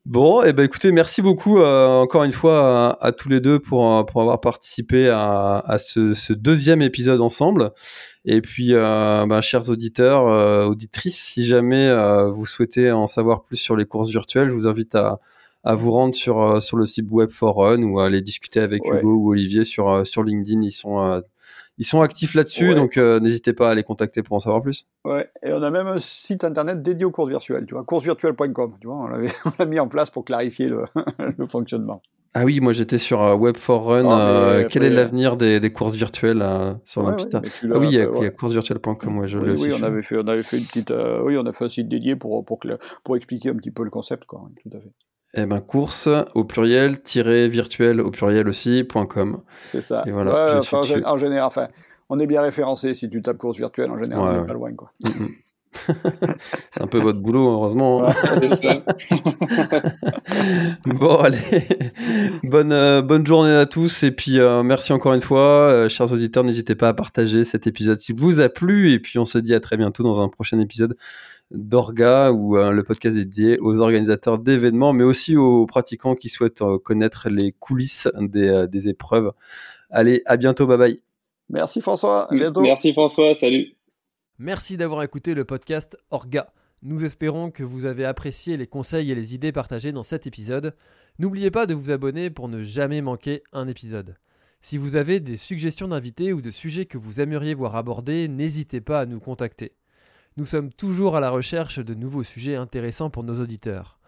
Bon, et eh ben écoutez, merci beaucoup euh, encore une fois à, à, tous les deux pour, pour avoir participé à, à ce, ce, deuxième épisode ensemble. Et puis, euh, ben, chers auditeurs, euh, auditrices, si jamais euh, vous souhaitez en savoir plus sur les courses virtuelles, je vous invite à, à vous rendre sur, sur le site Web for Run ou à aller discuter avec Hugo ou Olivier sur, sur LinkedIn. Ils sont ils sont actifs là-dessus, donc euh, n'hésitez pas à les contacter pour en savoir plus. Ouais, et on a même un site internet dédié aux courses virtuelles, tu vois, coursesvirtuelles.com, tu vois, on l'a mis en place pour clarifier le, fonctionnement. Ah oui, moi j'étais sur euh, Web 4 Run. Ah, euh, quel est l'avenir des, des, courses virtuelles sur ouais, Ah oui, il y a, coursesvirtuelles.com, ouais, je oui, oui, on avait fait, on avait fait une petite, oui, on a fait un site dédié pour pour, pour expliquer un petit peu le concept, quoi. Tout à fait. Eh ben, course au pluriel, tiré virtuel au pluriel aussi, .com. C'est ça. Et voilà, en, général, enfin, on est bien référencé si tu tapes course virtuelle, en général, on n'est pas loin. Quoi. Mm, mm. c'est un peu votre boulot, heureusement. Hein. bon, allez. Bonne, euh, bonne journée à tous. Et puis, euh, merci encore une fois. Euh, chers auditeurs, n'hésitez pas à partager cet épisode s'il vous a plu. Et puis, on se dit à très bientôt dans un prochain épisode d'Orga, où euh, le podcast est dédié aux organisateurs d'événements, mais aussi aux pratiquants qui souhaitent euh, connaître les coulisses euh, des, épreuves. Allez, à bientôt, bye bye. Merci François, à bientôt. Merci François, salut. Merci d'avoir écouté le podcast Orga. Nous espérons que vous avez apprécié les conseils et les idées partagées dans cet épisode. N'oubliez pas de vous abonner pour ne jamais manquer un épisode. Si vous avez des suggestions d'invités ou de sujets que vous aimeriez voir abordés, n'hésitez pas à nous contacter. Nous sommes toujours à la recherche de nouveaux sujets intéressants pour nos auditeurs.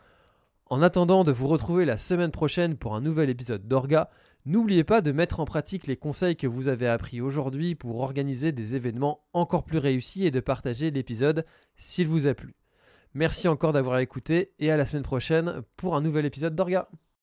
En attendant de vous retrouver la semaine prochaine pour un nouvel épisode d'Orga, n'oubliez pas de mettre en pratique les conseils que vous avez appris aujourd'hui pour organiser des événements encore plus réussis et de partager l'épisode s'il vous a plu. Merci encore d'avoir écouté et à la semaine prochaine pour un nouvel épisode d'Orga.